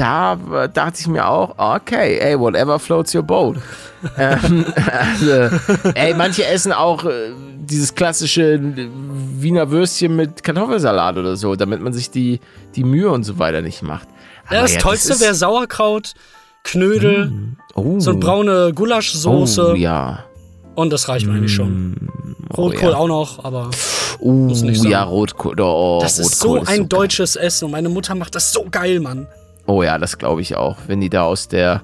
da äh, dachte ich mir auch, okay, ey, whatever floats your boat. ähm, also, ey, manche essen auch äh, dieses klassische Wiener Würstchen mit Kartoffelsalat oder so, damit man sich die, die Mühe und so weiter nicht macht. ja, das Tollste ist- wäre Sauerkraut, Knödel, oh, so eine braune Gulaschsoße Oh, ja. und das reicht mir eigentlich schon. Rotkohl oh, ja. auch noch, aber Oh, Muss nicht sein. ja, Rotkohl. Oh, das ist Rotkohl so ein geil. deutsches Essen und meine Mutter macht das so geil, Mann. Oh ja, das glaube ich auch. Wenn die da aus der,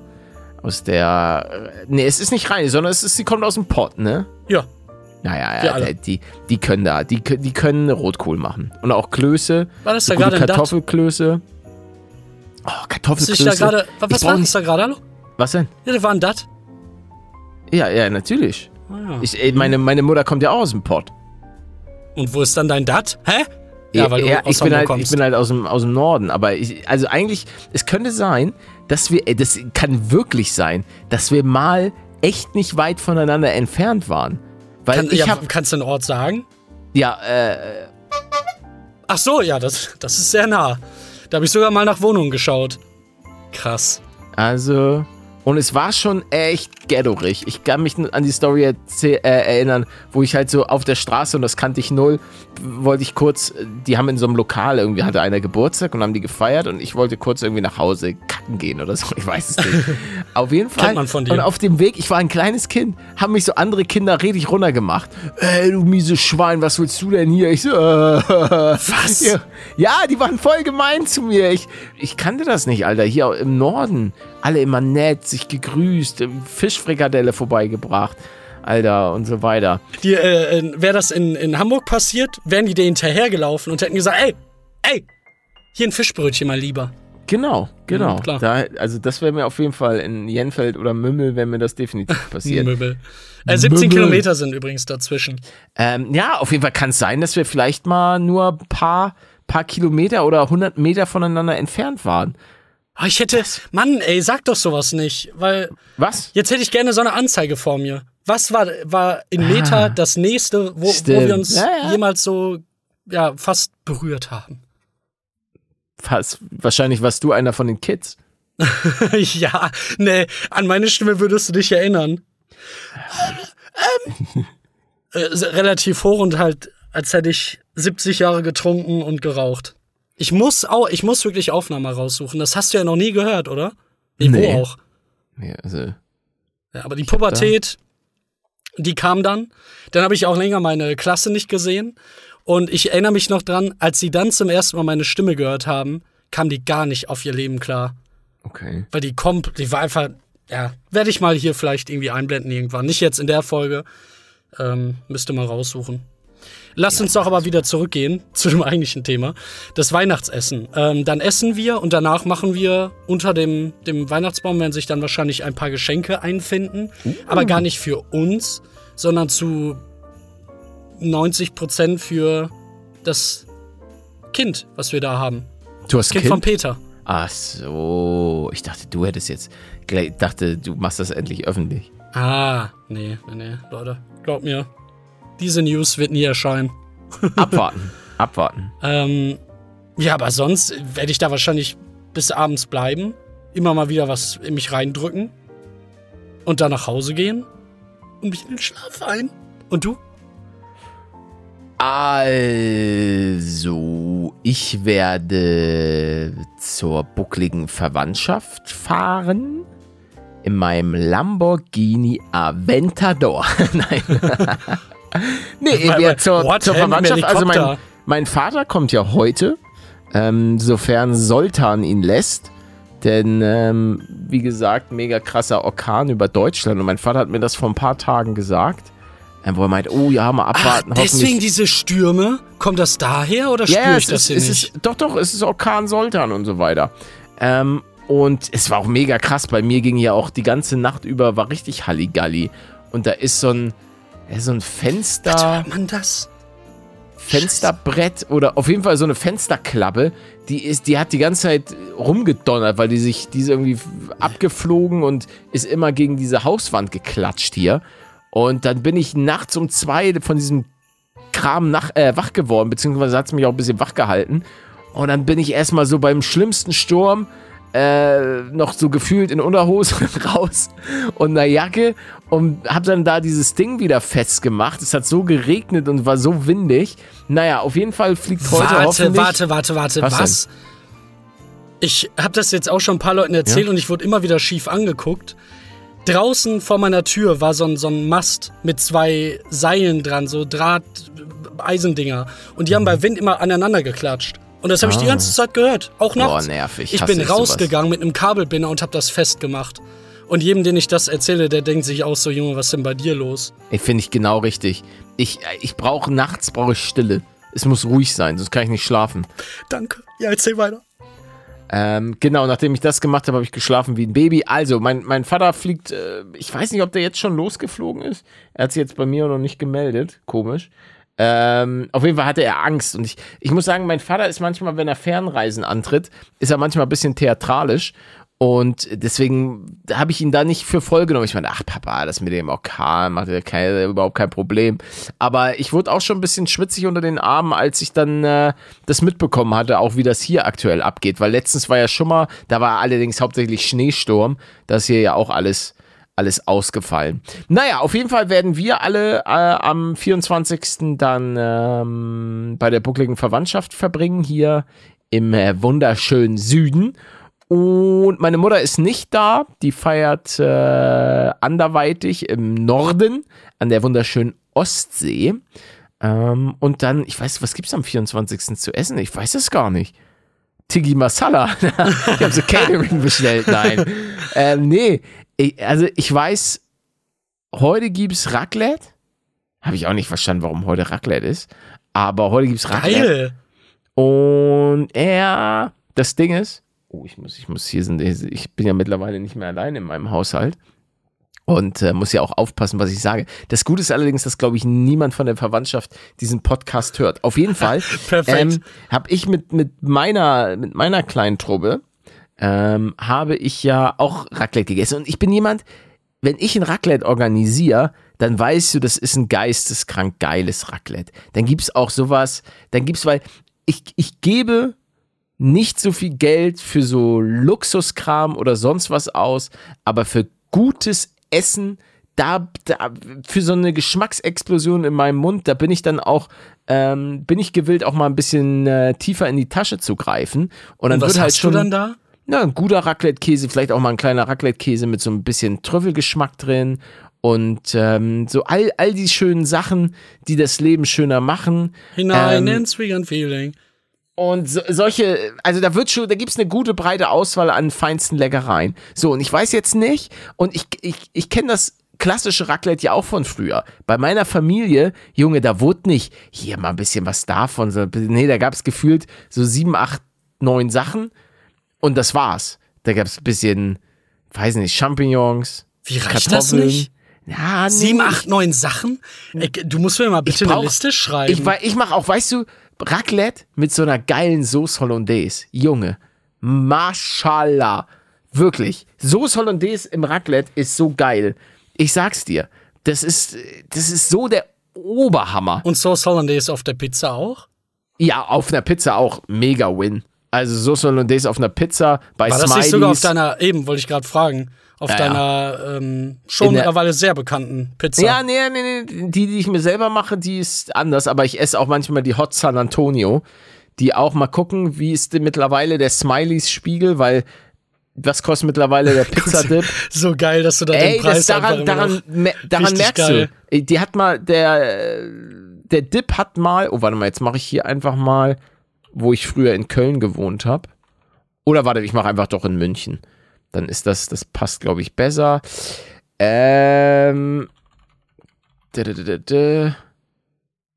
aus der, nee, es ist nicht rein, sondern es ist, sie kommt aus dem Pott, ne? Ja, Naja, ja, alle. die, die können da, die, die können Rotkohl machen. Und auch Klöße. war das da gerade? Kartoffelklöße. Oh, Ist Kartoffelklöße. da was war das da gerade? Hallo? Was denn? Ja, das war ein Dat. Ja, ja, natürlich. Ah, ja. Ich, ey, meine, meine Mutter kommt ja auch aus dem Pott. Und wo ist dann dein Dat? Hä? Ja, weil du ja, ich bin halt, kommst. Ich bin halt aus dem, aus dem Norden, aber ich, also eigentlich, es könnte sein, dass wir, ey, das kann wirklich sein, dass wir mal echt nicht weit voneinander entfernt waren. Weil Kann, ich ja, habe, kannst du einen Ort sagen? ja, äh, Ach so, ja, das, das ist sehr nah. Da habe ich sogar mal nach Wohnungen geschaut. Krass. also, und es war schon echt ghettoig. Ich kann mich an die Story äh, erinnern, wo ich halt so auf der Straße, und das kannte ich null, wollte ich kurz, die haben in so einem Lokal irgendwie, hatte einer Geburtstag und haben die gefeiert und ich wollte kurz irgendwie nach Hause kacken gehen oder so, ich weiß es nicht. auf jeden Fall. man von dir. Und auf dem Weg, ich war ein kleines Kind, haben mich so andere Kinder richtig runtergemacht. Ey, du miese Schwein, was willst du denn hier? Ich so, äh, was? Ja, ja, die waren voll gemein zu mir. Ich, ich kannte das nicht, Alter. Hier im Norden, alle immer nett, sich gegrüßt, Fischfrikadelle vorbeigebracht, Alter, und so weiter. Die, äh, äh, Wäre das in, in Hamburg passiert, wären die dir hinterhergelaufen und hätten gesagt, ey, ey, hier ein Fischbrötchen mal lieber. Genau, genau. Mhm, klar. Da, also das wäre mir auf jeden Fall in Jenfeld oder Mümmel, wäre mir das definitiv passiert. Möbel. Äh, 17 Möbel. Kilometer sind übrigens dazwischen. Ähm, ja, auf jeden Fall kann es sein, dass wir vielleicht mal nur ein paar, paar Kilometer oder 100 Meter voneinander entfernt waren. Oh, ich hätte, Mann, ey, sag doch sowas nicht, weil Was? jetzt hätte ich gerne so eine Anzeige vor mir. Was war, war in Meter das nächste, wo, wo Ah. Wir uns Ja, ja. jemals so, ja, fast berührt haben? Fast, wahrscheinlich warst du einer von den Kids. ja, nee, an meine Stimme würdest du dich erinnern. Ähm, äh, relativ hoch und halt, als hätte ich 70 Jahre getrunken und geraucht. Ich muss auch, ich muss wirklich Aufnahme raussuchen. Das hast du ja noch nie gehört, oder? Nee, Nee. wo auch. Ja, also, Ja, aber die Pubertät, die kam dann. Dann habe ich auch länger meine Klasse nicht gesehen. Und ich erinnere mich noch dran, als sie dann zum ersten Mal meine Stimme gehört haben, kam die gar nicht auf ihr Leben klar. okay. Weil die kommt, die war einfach, ja, werde ich mal hier vielleicht irgendwie einblenden irgendwann. Nicht jetzt in der Folge. Ähm, müsste mal raussuchen. Lasst uns doch aber wieder zurückgehen zu dem eigentlichen Thema. Das Weihnachtsessen. Ähm, dann essen wir und danach machen wir unter dem, dem Weihnachtsbaum werden sich dann wahrscheinlich ein paar Geschenke einfinden. Aber gar nicht für uns, sondern zu 90 Prozent für das Kind, was wir da haben. Du hast ein Kind, Kind? von Peter. Ach so, ich dachte, du hättest jetzt, gleich- dachte, du machst das endlich öffentlich. Ah, nee, nee, nee, Leute. Glaubt mir, diese News wird nie erscheinen. Abwarten, abwarten. Ähm, ja, aber sonst werde ich da wahrscheinlich bis abends bleiben, immer mal wieder was in mich reindrücken und dann nach Hause gehen und mich in den Schlaf ein. Und du? Also, ich werde zur buckligen Verwandtschaft fahren. In meinem Lamborghini Aventador. Nein. nee, wir zur, what? zur Verwandtschaft. Also, mein, mein Vater kommt ja heute, ähm, sofern Soltan ihn lässt. Denn, ähm, wie gesagt, mega krasser Orkan über Deutschland. Und mein Vater hat mir das vor ein paar Tagen gesagt. ähm, wo er meint, oh ja, mal abwarten. Ach, deswegen diese Stürme? Kommt das daher oder spüre ja, ich das ist, hier nicht? ist, doch, doch, es ist Orkan Soltan und so weiter. Ähm, und es war auch mega krass. Bei mir ging ja auch die ganze Nacht über, war richtig Halligalli. Und da ist so ein, ja, so ein Fenster. Hört man das? Fensterbrett oder auf jeden Fall so eine Fensterklappe, die ist, die hat die ganze Zeit rumgedonnert, weil die sich, die ist irgendwie abgeflogen und ist immer gegen diese Hauswand geklatscht hier. Und dann bin ich nachts um zwei von diesem Kram nach, äh, wach geworden, beziehungsweise hat es mich auch ein bisschen wach gehalten. Und dann bin ich erstmal so beim schlimmsten Sturm äh, noch so gefühlt in Unterhose raus und einer Jacke und hab dann da dieses Ding wieder festgemacht. Es hat so geregnet und war so windig. Naja, auf jeden Fall fliegt heute Warte, hoffentlich... warte, warte, warte. Was Was? Ich habe das jetzt auch schon ein paar Leuten erzählt und ich wurde immer wieder schief angeguckt. Draußen vor meiner Tür war so ein, so ein Mast mit zwei Seilen dran, so Draht, Eisendinger. Und die haben bei Wind immer aneinander geklatscht. Und das habe ich die ganze Zeit gehört, auch Boah, nachts. nervig. Ich bin ich sowas. rausgegangen mit einem Kabelbinder und habe das festgemacht. Und jedem, den ich das erzähle, der denkt sich auch so, Junge, was ist denn bei dir los? Ich finde ich genau richtig. Ich, ich brauche nachts brauche ich Stille. Es muss ruhig sein, sonst kann ich nicht schlafen. Danke. Ja, erzähl weiter. Ähm, genau, nachdem ich das gemacht habe, habe ich geschlafen wie ein Baby. Also, mein, mein Vater fliegt, äh, ich weiß nicht, ob der jetzt schon losgeflogen ist. Er hat sich jetzt bei mir noch nicht gemeldet. Komisch. Ähm, auf jeden Fall hatte er Angst. Und ich, ich muss sagen, mein Vater ist manchmal, wenn er Fernreisen antritt, ist er manchmal ein bisschen theatralisch. Und deswegen habe ich ihn da nicht für voll genommen. Ich meine, ach Papa, das mit dem Orkan macht ja kein, überhaupt kein Problem. Aber ich wurde auch schon ein bisschen schwitzig unter den Armen, als ich dann äh, das mitbekommen hatte, auch wie das hier aktuell abgeht. Weil letztens war ja schon mal, da war allerdings hauptsächlich Schneesturm. Da ist hier ja auch alles, alles ausgefallen. Naja, auf jeden Fall werden wir alle äh, am 24. dann ähm, bei der buckligen Verwandtschaft verbringen, hier im äh, wunderschönen Süden. Und meine Mutter ist nicht da. Die feiert äh, anderweitig im Norden an der wunderschönen Ostsee. Ähm, und dann, ich weiß, was gibt's am 24. zu essen? Ich weiß es gar nicht. Tigi Masala. ich habe so Catering bestellt. Nein. ähm, nee, ich, also ich weiß, heute gibt's Raclette. Habe ich auch nicht verstanden, warum heute Raclette ist. Aber heute gibt's Raclette. Geil. Und er, das Ding ist, oh, ich muss, ich muss hier sind, ich bin ja mittlerweile nicht mehr allein in meinem Haushalt und äh, muss ja auch aufpassen, was ich sage. Das Gute ist allerdings, dass, glaube ich, niemand von der Verwandtschaft diesen Podcast hört. Auf jeden Fall Perfekt. ähm, habe ich mit, mit, meiner, mit meiner kleinen Truppe, ähm, habe ich ja auch Raclette gegessen. Und ich bin jemand, wenn ich ein Raclette organisiere, dann weißt du, das ist ein geisteskrank geiles Raclette. Dann gibt's auch sowas, dann gibt's, weil ich, ich gebe nicht so viel Geld für so Luxuskram oder sonst was aus, aber für gutes Essen, da, da für so eine Geschmacksexplosion in meinem Mund, da bin ich dann auch, ähm, bin ich gewillt, auch mal ein bisschen äh, tiefer in die Tasche zu greifen. Und dann Und was wird halt hast schon du dann da? na, ein guter Raclette-Käse, vielleicht auch mal ein kleiner Raclette-Käse mit so ein bisschen Trüffelgeschmack drin und ähm, so all, all die schönen Sachen, die das Leben schöner machen. Hinein Ähm, ins Vegan Feeling. Und so, solche, also da wird schon, da gibt's eine gute breite Auswahl an feinsten Leckereien. So, und ich weiß jetzt nicht, und ich, ich, ich kenne das klassische Raclette ja auch von früher. Bei meiner Familie, Junge, da wurde nicht hier mal ein bisschen was davon. So, nee, da gab's gefühlt so sieben, acht, neun Sachen und das war's. Da gab's ein bisschen, weiß nicht, Champignons. Wie reicht das Kartoffeln. nicht? Ja, nee, Sieben, acht, neun Sachen? Du musst mir mal bitte brauch- eine Liste schreiben. Ich, ich mache auch, weißt du, Raclette mit so einer geilen Sauce Hollandaise. Junge, Mashallah. Wirklich. Sauce Hollandaise im Raclette ist so geil. Ich sag's dir. Das ist, das ist so der Oberhammer. Und Sauce Hollandaise auf der Pizza auch? Ja, auf einer Pizza auch mega Win. Also Sauce Hollandaise auf einer Pizza bei War das Smileys. nicht sogar auf deiner, eben wollte ich gerade fragen, auf Ja, deiner ähm, schon mittlerweile sehr bekannten Pizza? Ja, nee, nee, nee. Die, die ich mir selber mache, die ist anders. Aber ich esse auch manchmal die Hot San Antonio. Die auch mal gucken, wie ist denn mittlerweile der Smileys Spiegel, weil was kostet mittlerweile der Pizzadip? So geil, dass du da Ey, den Preis das daran, daran, me- daran merkst geil. du. Die hat mal, der, der Dip hat mal, oh, warte mal, jetzt mache ich hier einfach mal, wo ich früher in Köln gewohnt habe. Oder warte, ich mache einfach doch in München. Dann ist das, das passt, glaube ich, besser. Ähm.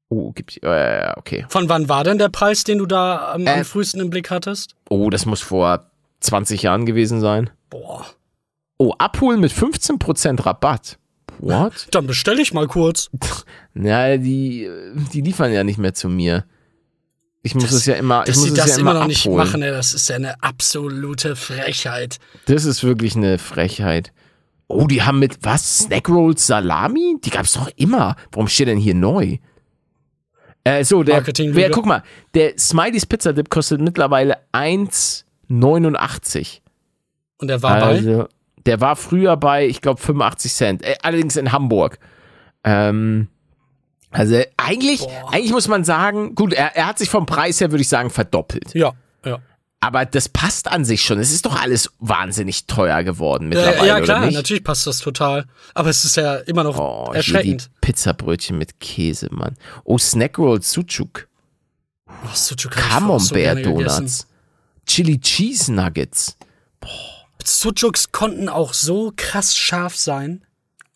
Oh, gibt's. Äh, okay. Von wann war denn der Preis, den du da am, Äh. am frühesten im Blick hattest? Oh, das muss vor 20 Jahren gewesen sein. Boah. Oh, abholen mit 15% Rabatt. What? Dann bestelle ich mal kurz. Ja, die, die liefern ja nicht mehr zu mir. Ich muss es ja immer, ich Dass muss sie es das ja immer immer noch nicht abholen. machen, ey, das ist ja eine absolute Frechheit. Das ist wirklich eine Frechheit. Oh, die haben mit was? Snack Rolls Salami? Die gab's doch immer. Warum steht denn hier neu? Äh, so, der, wer, guck mal, der Smileys Pizza Dip kostet mittlerweile 1,89. Und der war bei. Also, der war früher bei, ich glaube, 85 Cent. Äh, allerdings in Hamburg. Ähm, also eigentlich, eigentlich muss man sagen, gut, er, er hat sich vom Preis her, würde ich sagen, verdoppelt. Ja, ja. Aber das passt an sich schon. Es ist doch alles wahnsinnig teuer geworden Ja, mittlerweile, ja klar, oder nicht? natürlich passt das total. Aber es ist ja immer noch Oh, erschreckend. Pizzabrötchen mit Käse, Mann. Oh, Snackroll Sucuk. Oh, Sucuk so Camembert gegessen. Donuts. Chili Cheese Nuggets. Sucuks konnten auch so krass scharf sein.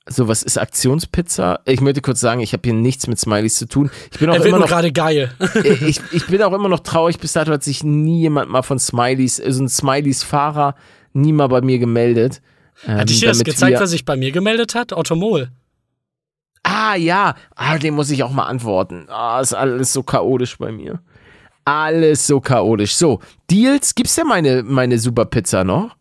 So, was ist Aktionspizza? Ich möchte kurz sagen, ich habe hier nichts mit Smileys zu tun. Ich bin auch Er wird immer noch gerade geil. ich, ich bin auch immer noch traurig, bis dato hat sich nie jemand mal von Smileys, so ein Smileys-Fahrer, nie mal bei mir gemeldet. Ähm, Hat ich dir das gezeigt, was sich bei mir gemeldet hat? Ottomol. Ah, ja, ah, dem muss ich auch mal antworten. Ah, ist alles so chaotisch bei mir. Alles so chaotisch. So, Deals, gibt's denn meine, meine super Pizza noch?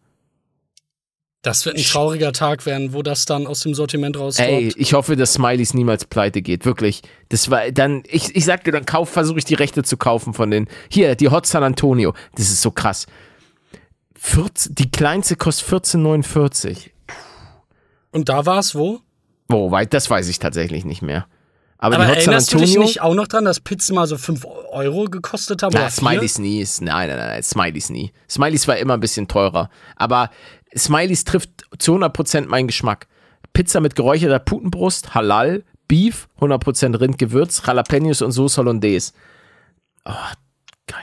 Das wird ein trauriger Tag werden, wo das dann aus dem Sortiment Ey, rauskommt. ich hoffe, dass Smileys niemals pleite geht. Wirklich. Das war dann, ich, ich sagte, dann kauf, versuche ich die Rechte zu kaufen von den. Hier, die Hot San Antonio. Das ist so krass. 14, die kleinste kostet 14,49. Und da war es wo? Oh, weit, das weiß ich tatsächlich nicht mehr. Aber, Aber die Hot San erinnerst du dich nicht auch noch dran, dass Pizzen mal so 5 Euro gekostet haben? Na? Smileys nie. Ist, nein, nein, nein, Smileys nie. Smileys war immer ein bisschen teurer. Aber Smileys trifft zu 100% meinen Geschmack. Pizza mit geräucherter Putenbrust, Halal, Beef, 100% Rindgewürz, Jalapenos und Sauce Hollandaise.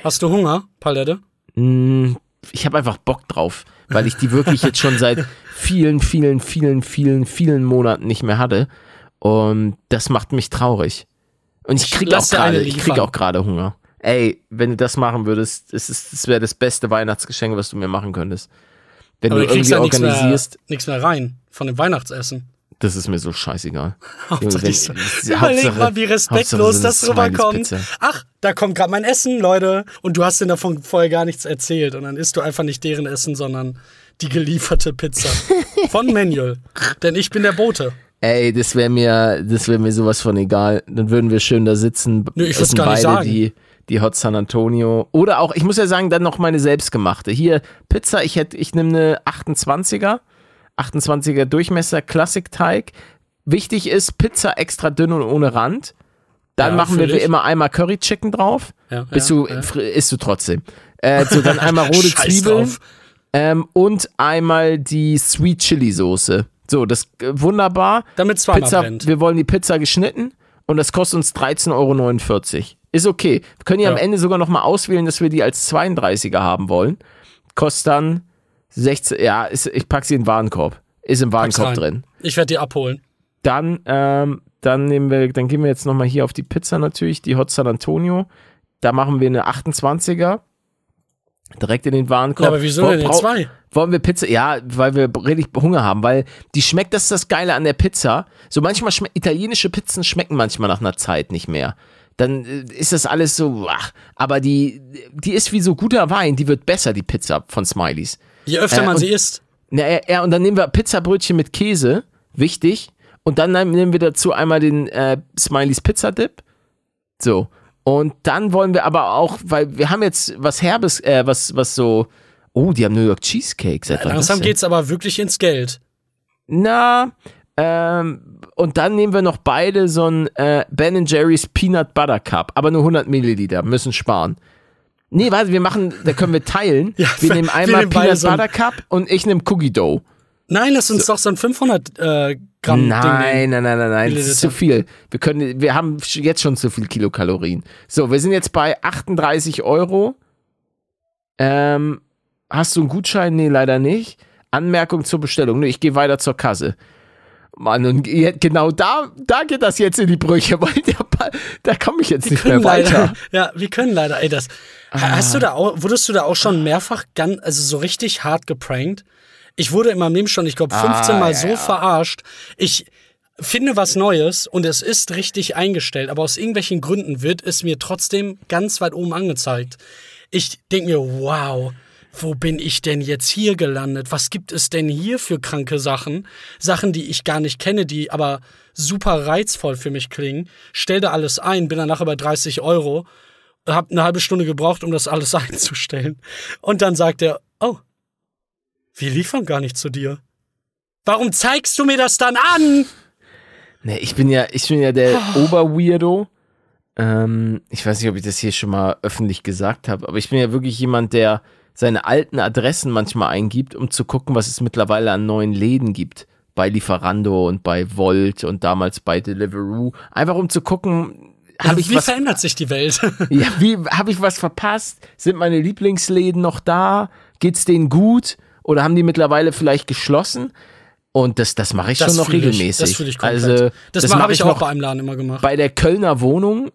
Hast du Hunger, Palette? Mm, ich habe einfach Bock drauf, weil ich die wirklich jetzt schon seit vielen, vielen, vielen, vielen, vielen Monaten nicht mehr hatte. Und das macht mich traurig. Und ich krieg auch lass gerade, ich krieg liefern. auch gerade Hunger. Ey, wenn du das machen würdest, das, ist- das wäre das beste Weihnachtsgeschenk, was du mir machen könntest. Wenn Aber du du irgendwie mehr, organisierst, nichts mehr rein von dem Weihnachtsessen. das ist mir so scheißegal. Hauptsache, wenn- ich so, Hauptsache- überleg mal, wie respektlos das rüberkommt. Ach, da kommt gerade mein Essen, Leute. Und du hast denen davon vorher gar nichts erzählt. Und dann isst du einfach nicht deren Essen, sondern die gelieferte Pizza. Von Manuel. Denn ich bin der Bote. Ey, das wäre mir, das wäre mir sowas von egal. Dann würden wir schön da sitzen, Nö, ich würd's essen gar nicht beide sagen. die, die Hot San Antonio. Oder auch, ich muss ja sagen, dann noch meine selbstgemachte. Hier, Pizza, ich hätte, ich nehme eine 28er, 28er Durchmesser, Klassikteig. Wichtig ist, Pizza extra dünn und ohne Rand. Dann Ja, machen wir wie immer einmal Curry Chicken drauf. Ja, Bist ja, du, isst du trotzdem. Äh, so, dann einmal rote Zwiebeln. Ähm, und einmal die Sweet Chili Soße. So, das äh, wunderbar. Damit zweimal Pizza, brennt. wir wollen die Pizza geschnitten und das kostet uns 13,49 Euro. Ist okay. Wir können ja, am Ja. Ende sogar nochmal auswählen, dass wir die als 32er haben wollen. Kostet dann 16, ja, ist, ich pack sie in den Warenkorb. Ist im Warenkorb drin. Ich werde die abholen. Dann, ähm, dann nehmen wir, dann gehen wir jetzt nochmal hier auf die Pizza natürlich, die Hot San Antonio. Da machen wir eine 28er. Direkt in den Warenkorb. Ja, aber wieso denn in brau- zwei? wollen wir Pizza? Ja, weil wir richtig Hunger haben, weil die schmeckt, das ist das Geile an der Pizza. So manchmal schmeckt, italienische Pizzen schmecken manchmal nach einer Zeit nicht mehr. Dann äh, ist das alles so, ach, aber die, die ist wie so guter Wein, die wird besser, die Pizza von Smileys. Je öfter Äh, man und- sie isst. Na, ja, ja, und dann nehmen wir Pizzabrötchen mit Käse, wichtig. Und dann nehmen wir dazu einmal den äh, Smileys Pizza Dip. So. Und dann wollen wir aber auch, weil wir haben jetzt was Herbes, äh, was, was so. Oh, die haben New York Cheesecake. Seit wann das Langsam geht's aber wirklich ins Geld. Na, ähm, und dann nehmen wir noch beide so ein äh, Ben Jerry's Peanut Butter Cup, aber nur 100 Milliliter, müssen sparen. Nee, warte, wir machen, da können wir teilen. wir wir- nehmen wir einmal nehmen beide Peanut so Butter Cup und ich nehme Cookie Dough. Nein, lass uns doch so ein 500 äh, Gramm Nein, nehmen. nein, nein, nein, nein, das ist zu viel. Wir können, wir haben jetzt schon zu viel Kilokalorien. So, wir sind jetzt bei 38 Euro. Ähm, hast du einen Gutschein? Nee, leider nicht. Anmerkung zur Bestellung. Nee, ich gehe weiter zur Kasse. Mann, und genau da, da geht das jetzt in die Brüche, weil der Ball, da komme ich jetzt nicht mehr weiter. leider, ja, wir können leider, ey, das. Hast du da auch, wurdest du da auch schon mehrfach ganz, also so richtig hart geprankt? Ich wurde in meinem Leben schon, ich glaube, 15 Ah, Mal ja, so ja. verarscht. Ich finde was Neues und es ist richtig eingestellt, aber aus irgendwelchen Gründen wird es mir trotzdem ganz weit oben angezeigt. Ich denke mir, wow, wo bin ich denn jetzt hier gelandet? Was gibt es denn hier für kranke Sachen? Sachen, die ich gar nicht kenne, die aber super reizvoll für mich klingen. Stell da alles ein, bin danach über 30 Euro, hab eine halbe Stunde gebraucht, um das alles einzustellen. Und dann sagt er, oh, wir liefern gar nicht zu dir. Warum zeigst du mir das dann an? Nee, ich bin ja, ich bin ja der Oberweirdo. Ähm, ich weiß nicht, ob ich das hier schon mal öffentlich gesagt habe, aber ich bin ja wirklich jemand, der seine alten Adressen manchmal eingibt, um zu gucken, was es mittlerweile an neuen Läden gibt. Bei Lieferando und bei Volt und damals bei Deliveroo. Einfach um zu gucken, habe ich Wie was verändert sich die Welt? Ja, wie habe ich was verpasst? Sind meine Lieblingsläden noch da? Geht's denen gut? Oder haben die mittlerweile vielleicht geschlossen? Und das, das mache ich schon noch fühl ich, regelmäßig. Das fühle ich komplett. also, das das habe mache ich auch bei einem Laden immer gemacht. bei der Kölner Wohnung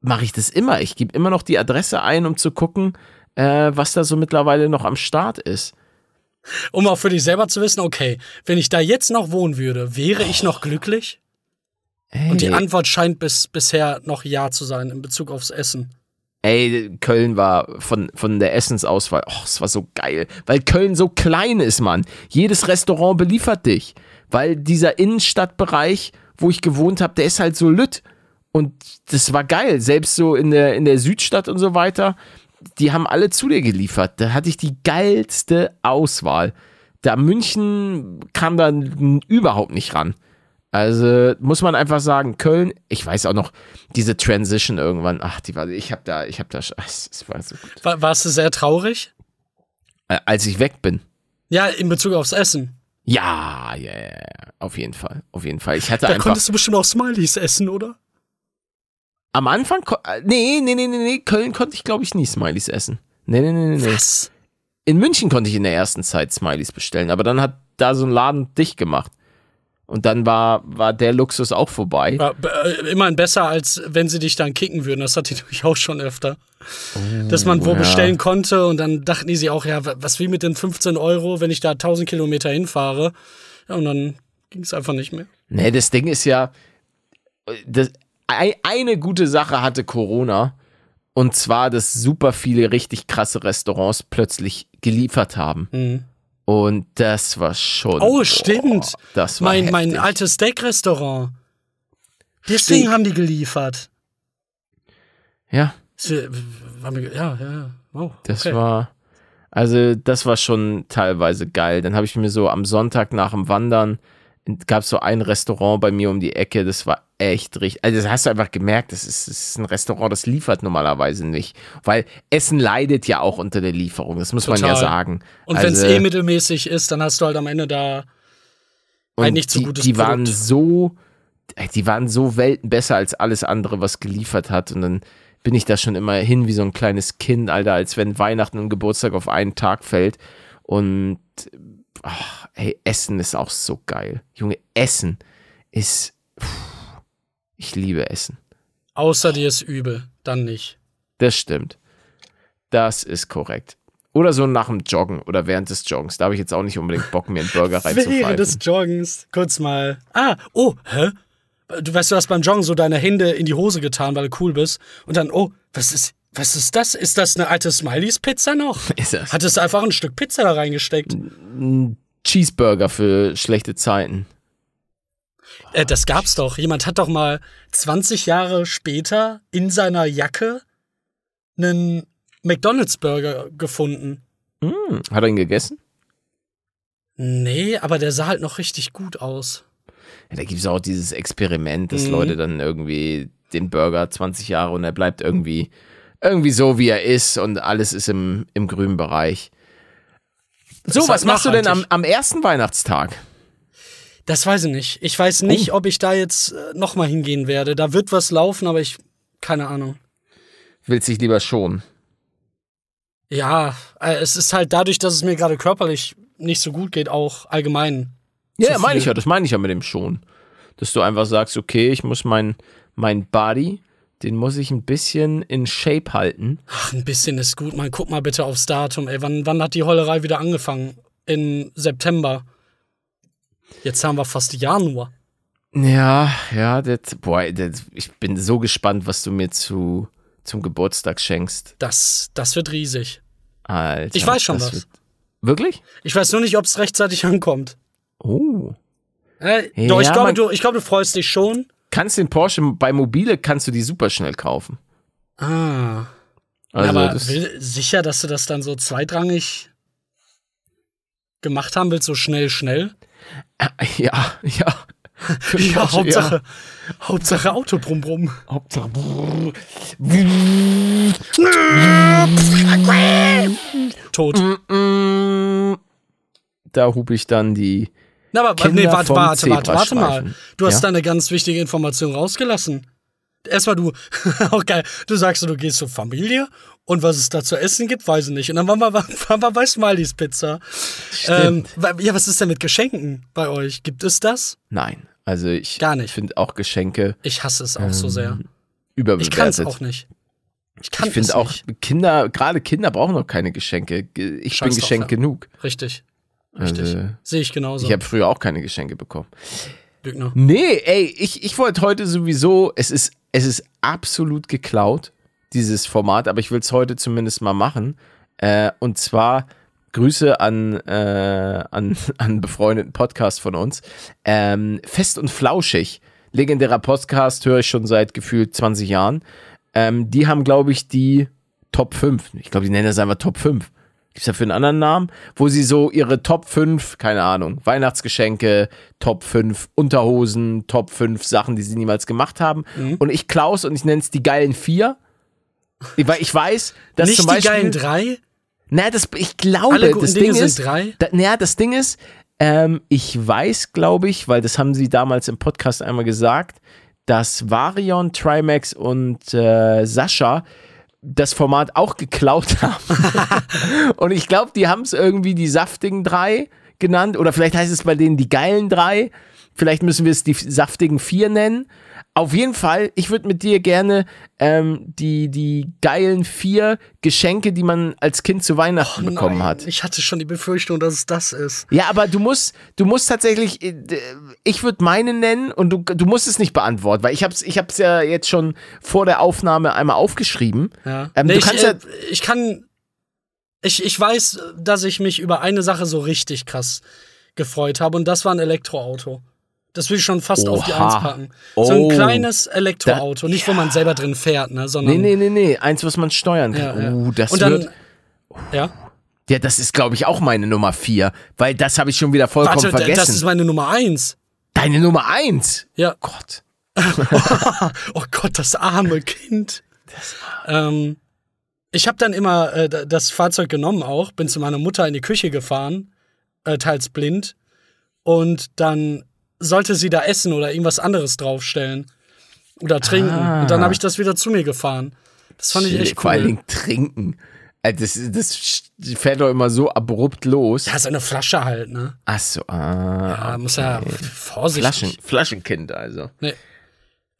mache ich das immer. Ich gebe immer noch die Adresse ein, um zu gucken, äh, was da so mittlerweile noch am Start ist. Um auch für dich selber zu wissen, okay, wenn ich da jetzt noch wohnen würde, wäre ich noch glücklich? Ey, Und die Antwort scheint bis, bisher noch Ja zu sein in Bezug aufs Essen. ey, Köln war von, von der Essensauswahl, oh, es war so geil, weil Köln so klein ist, Mann. Jedes Restaurant beliefert dich, weil dieser Innenstadtbereich, wo ich gewohnt habe, der ist halt so lütt. Und das war geil, selbst so in der, in der Südstadt und so weiter, die haben alle zu dir geliefert. Da hatte ich die geilste Auswahl. Da München kam da n- überhaupt nicht ran. Also muss man einfach sagen, Köln, ich weiß auch noch, diese Transition irgendwann, ach, die war, ich hab da, ich hab da, es war so gut. War, warst du sehr traurig? Äh, als ich weg bin. Ja, in Bezug aufs Essen. Ja, ja, ja, ja, auf jeden Fall, auf jeden Fall. Ich hatte Da einfach, konntest du bestimmt auch Smileys essen, oder? Am Anfang, äh, nee, nee, nee, nee, nee, Köln konnte ich glaube ich nie Smileys essen. Nee, nee, nee, nee, nee. Was? In München konnte ich in der ersten Zeit Smileys bestellen, aber dann hat da so ein Laden dicht gemacht. Und dann war, war der Luxus auch vorbei. War, äh, immerhin besser, als wenn sie dich dann kicken würden. Das hatte ich nämlich auch schon öfter. Dass man wo ja. bestellen konnte und dann dachten die sich auch, ja, wa- was will mit den 15 Euro, wenn ich da 1000 Kilometer hinfahre? Ja, und dann ging es einfach nicht mehr. Nee, das Ding ist ja, das, ei- eine gute Sache hatte Corona. Und zwar, dass super viele richtig krasse Restaurants plötzlich geliefert haben. Mhm. Und das war schon. Oh, stimmt. das war Mein, mein altes Steak-Restaurant. Deswegen Steak. haben die geliefert. Ja, Das ja, ja, ja. Oh, das okay. war. Also, das war schon teilweise geil. Dann habe ich mir so am Sonntag nach dem Wandern gab es so ein Restaurant bei mir um die Ecke, das war echt richtig. Also, das hast du einfach gemerkt, das ist, das ist ein Restaurant, das liefert normalerweise nicht. Weil Essen leidet ja auch unter der Lieferung, das muss man ja Total. sagen. Und wenn es Also- eh mittelmäßig ist, dann hast du halt am Ende da ein nicht so die, gutes die waren Produkt. so, ey, die waren so Welten besser als alles andere, was geliefert hat. Und dann bin ich da schon immer hin wie so ein kleines Kind, Alter, als wenn Weihnachten und Geburtstag auf einen Tag fällt. Und ach, ey, Essen ist auch so geil. Junge, Essen ist. Puh, ich liebe Essen. außer dir ist übel, dann nicht. Das stimmt. Das ist korrekt. Oder so nach dem Joggen oder während des Joggens. Da habe ich jetzt auch nicht unbedingt Bock, mir einen Burger Während des. Joggens, kurz mal. Ah, oh, hä? Du weißt, du hast beim Joggen so deine Hände in die Hose getan, weil du cool bist. Und dann, oh, was ist, was ist das? Ist das eine alte Smileys-Pizza noch? Ist das? Hattest du einfach ein Stück Pizza da reingesteckt? Cheeseburger für schlechte Zeiten. Äh, das gab's doch. Jemand hat doch mal 20 Jahre später in seiner Jacke einen McDonalds-Burger gefunden. Hm, hat er ihn gegessen? Nee, aber der sah halt noch richtig gut aus. Ja, da gibt es auch dieses Experiment, dass Mhm. Leute dann irgendwie den Burger 20 Jahre und er bleibt irgendwie, irgendwie so, wie er ist und alles ist im, im grünen Bereich. So, was halt machst du denn am, nachhaltig. am ersten Weihnachtstag? Das weiß ich nicht. Ich weiß Oh. nicht, ob ich da jetzt äh, nochmal hingehen werde. Da wird was laufen, aber ich. Keine Ahnung. Willst dich lieber schon? Ja, äh, es ist halt dadurch, dass es mir gerade körperlich nicht so gut geht, auch allgemein Ja, meine ich ja, das meine ich ja mit dem schon. Dass du einfach sagst, okay, ich muss mein, mein Body, den muss ich ein bisschen in Shape halten. Ach, ein bisschen ist gut. Man, guck mal bitte aufs Datum. Ey, wann, wann hat die Heulerei wieder angefangen? Im September. Jetzt haben wir fast Januar. Ja, ja, das, boah, das, ich bin so gespannt, was du mir zu, zum Geburtstag schenkst. Das, das wird riesig. Alter, Ich weiß schon was. wird- Wirklich? Ich weiß nur nicht, ob es rechtzeitig ankommt. Oh. Äh, Ja, doch, ich glaube, du, ich glaub, du freust dich schon. Kannst den Porsche bei Mobile, kannst du die super schnell kaufen. Ah. Also, aber das, sicher, dass du das dann so zweitrangig gemacht haben willst, so schnell, schnell? Ja, ja. Für den Ja, Hauptsache, Hauptsache Auto brumm brumm. Hauptsache. Tot. Mm, Da hub ich dann die. Na, aber Kinder nee, warte, warte, warte, warte mal. Du hast Ja? da eine ganz wichtige Information rausgelassen. Erstmal du, auch geil, du sagst, du gehst zur Familie und was es da zu essen gibt, weiß ich nicht. Und dann waren wir, waren wir bei Smileys Pizza. Ähm, ja, was ist denn mit Geschenken bei euch? Gibt es das? Nein, also ich Gar nicht. finde auch Geschenke Ich hasse es auch so sehr. überbewertet. Ich kann es auch nicht. Ich kann Ich finde auch, nicht. Kinder, gerade Kinder brauchen noch keine Geschenke. Ge- Ich Scheiß bin geschenkt ja. genug. Richtig. Richtig. Also, Sehe ich genauso. ich habe früher auch keine Geschenke bekommen. Lügner. Nee, ey, ich, ich wollte heute sowieso, es ist, es ist absolut geklaut, dieses Format, aber ich will es heute zumindest mal machen. Äh, und zwar Grüße an, äh, an, an befreundeten Podcast von uns. Ähm, Fest und Flauschig. Legendärer Podcast, höre ich schon seit gefühlt 20 Jahren. Ähm, die haben, glaube ich, die Top 5. Ich glaube, die nennen das einfach Top 5. Gibt es dafür einen anderen Namen? Wo sie so ihre Top 5, keine Ahnung, Weihnachtsgeschenke, Top 5 Unterhosen, Top 5 Sachen, die sie niemals gemacht haben. Mhm. Und ich Klaus und ich nenne es die geilen vier. Ich, weil ich weiß, dass Nicht zum die Beispiel. geilen drei? Na, das, ich glaube, das Dinge Ding sind ist, drei? Da, naja, das Ding ist, ähm, ich weiß, glaube ich, weil das haben sie damals im Podcast einmal gesagt, dass Varion, Trimax und äh, Sascha das Format auch geklaut haben. und ich glaube, die haben es irgendwie die saftigen drei genannt. Oder vielleicht heißt es bei denen die geilen drei. Vielleicht müssen wir es die saftigen vier nennen. Auf jeden Fall, ich würde mit dir gerne ähm, die, die geilen vier Geschenke, die man als Kind zu Weihnachten bekommen Oh Nein, hat. Ich hatte schon die Befürchtung, dass es das ist. Ja, aber du musst, du musst tatsächlich, äh, d- ich würde meine nennen und du, du musst es nicht beantworten, weil ich hab's, ich hab's ja jetzt schon vor der Aufnahme einmal aufgeschrieben. Ja. Ähm, nee, du ich, kannst äh, ja, ich kann. Ich, ich weiß, dass ich mich über eine Sache so richtig krass gefreut habe und das war ein Elektroauto. Das will ich schon fast auf die Oha. Eins packen. So ein Oh. kleines Elektroauto. Nicht, wo man selber drin fährt, ne? Sondern. nee, nee, nee, nee, eins, was man steuern Ja, kann. ja. Uh, das und dann. wird, Ja. ja, das ist, glaube ich, auch meine Nummer vier, weil das habe ich schon wieder vollkommen Warte, vergessen. das ist meine Nummer eins. Deine Nummer eins. Ja. Gott. oh Gott, das arme Kind. Ähm, ich habe dann immer äh, das Fahrzeug genommen auch, bin zu meiner Mutter in die Küche gefahren, äh, teils blind, und dann sollte sie da essen oder irgendwas anderes draufstellen oder trinken. Ah. Und dann habe ich das wieder zu mir gefahren. Das fand ich echt Vor allen cool. Dingen trinken. Äh, Das, das fährt doch immer so abrupt los. Ja, so eine Flasche halt, ne? Ach so, ah. Ja, muss ja vorsichtig. Flaschen, Flaschenkind also. Nee.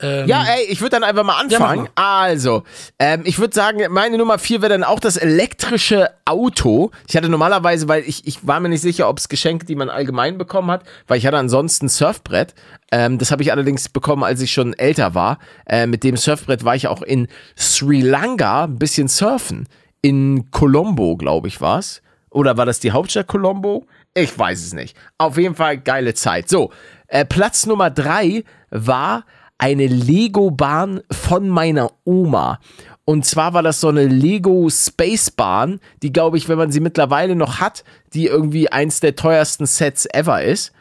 Ähm, Ja, ey, ich würde dann einfach mal Ja, anfangen. also, ähm, ich würde sagen, meine Nummer vier wäre dann auch das elektrische Auto. Ich hatte normalerweise, weil ich, ich war mir nicht sicher, ob es Geschenke, die man allgemein bekommen hat, weil ich hatte ansonsten ein Surfbrett. Ähm, das habe ich allerdings bekommen, als ich schon älter war. Äh, mit dem Surfbrett war ich auch in Sri Lanka ein bisschen surfen. In Colombo, glaube ich, war es. Oder war das die Hauptstadt Colombo? Ich weiß es nicht. Auf jeden Fall geile Zeit. So, äh, Platz Nummer drei war eine Lego-Bahn von meiner Oma. Und zwar war das so eine Lego Space Bahn, die, glaube ich, wenn man sie mittlerweile noch hat, die irgendwie eins der teuersten Sets ever ist.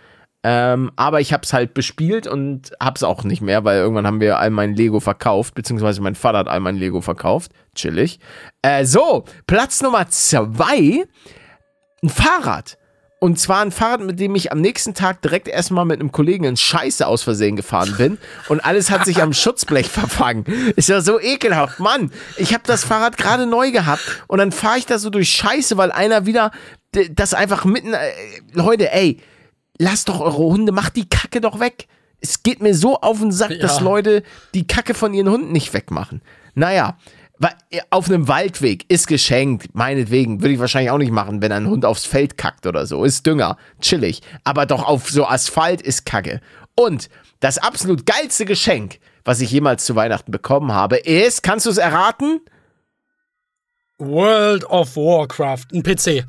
Ähm, aber ich habe es halt bespielt und hab's auch nicht mehr, weil irgendwann haben wir all mein Lego verkauft, beziehungsweise mein Vater hat all mein Lego verkauft. Chillig. Äh, so, Platz Nummer zwei, ein Fahrrad. Und zwar ein Fahrrad, mit dem ich am nächsten Tag direkt erstmal mit einem Kollegen in Scheiße aus Versehen gefahren bin. Und alles hat sich am Schutzblech verfangen. Ist ja so ekelhaft. Mann, ich habe das Fahrrad gerade neu gehabt und dann fahre ich da so durch Scheiße, weil einer wieder das einfach mitten. Äh, Leute, ey, lasst doch eure Hunde, macht die Kacke doch weg. Es geht mir so auf den Sack, dass Ja. Leute die Kacke von ihren Hunden nicht wegmachen. Naja, auf einem Waldweg ist geschenkt, meinetwegen, würde ich wahrscheinlich auch nicht machen, wenn ein Hund aufs Feld kackt oder so. Ist Dünger, chillig. Aber doch auf so Asphalt ist Kacke. Und das absolut geilste Geschenk, was ich jemals zu Weihnachten bekommen habe, ist, kannst du es erraten? World of Warcraft, ein PC.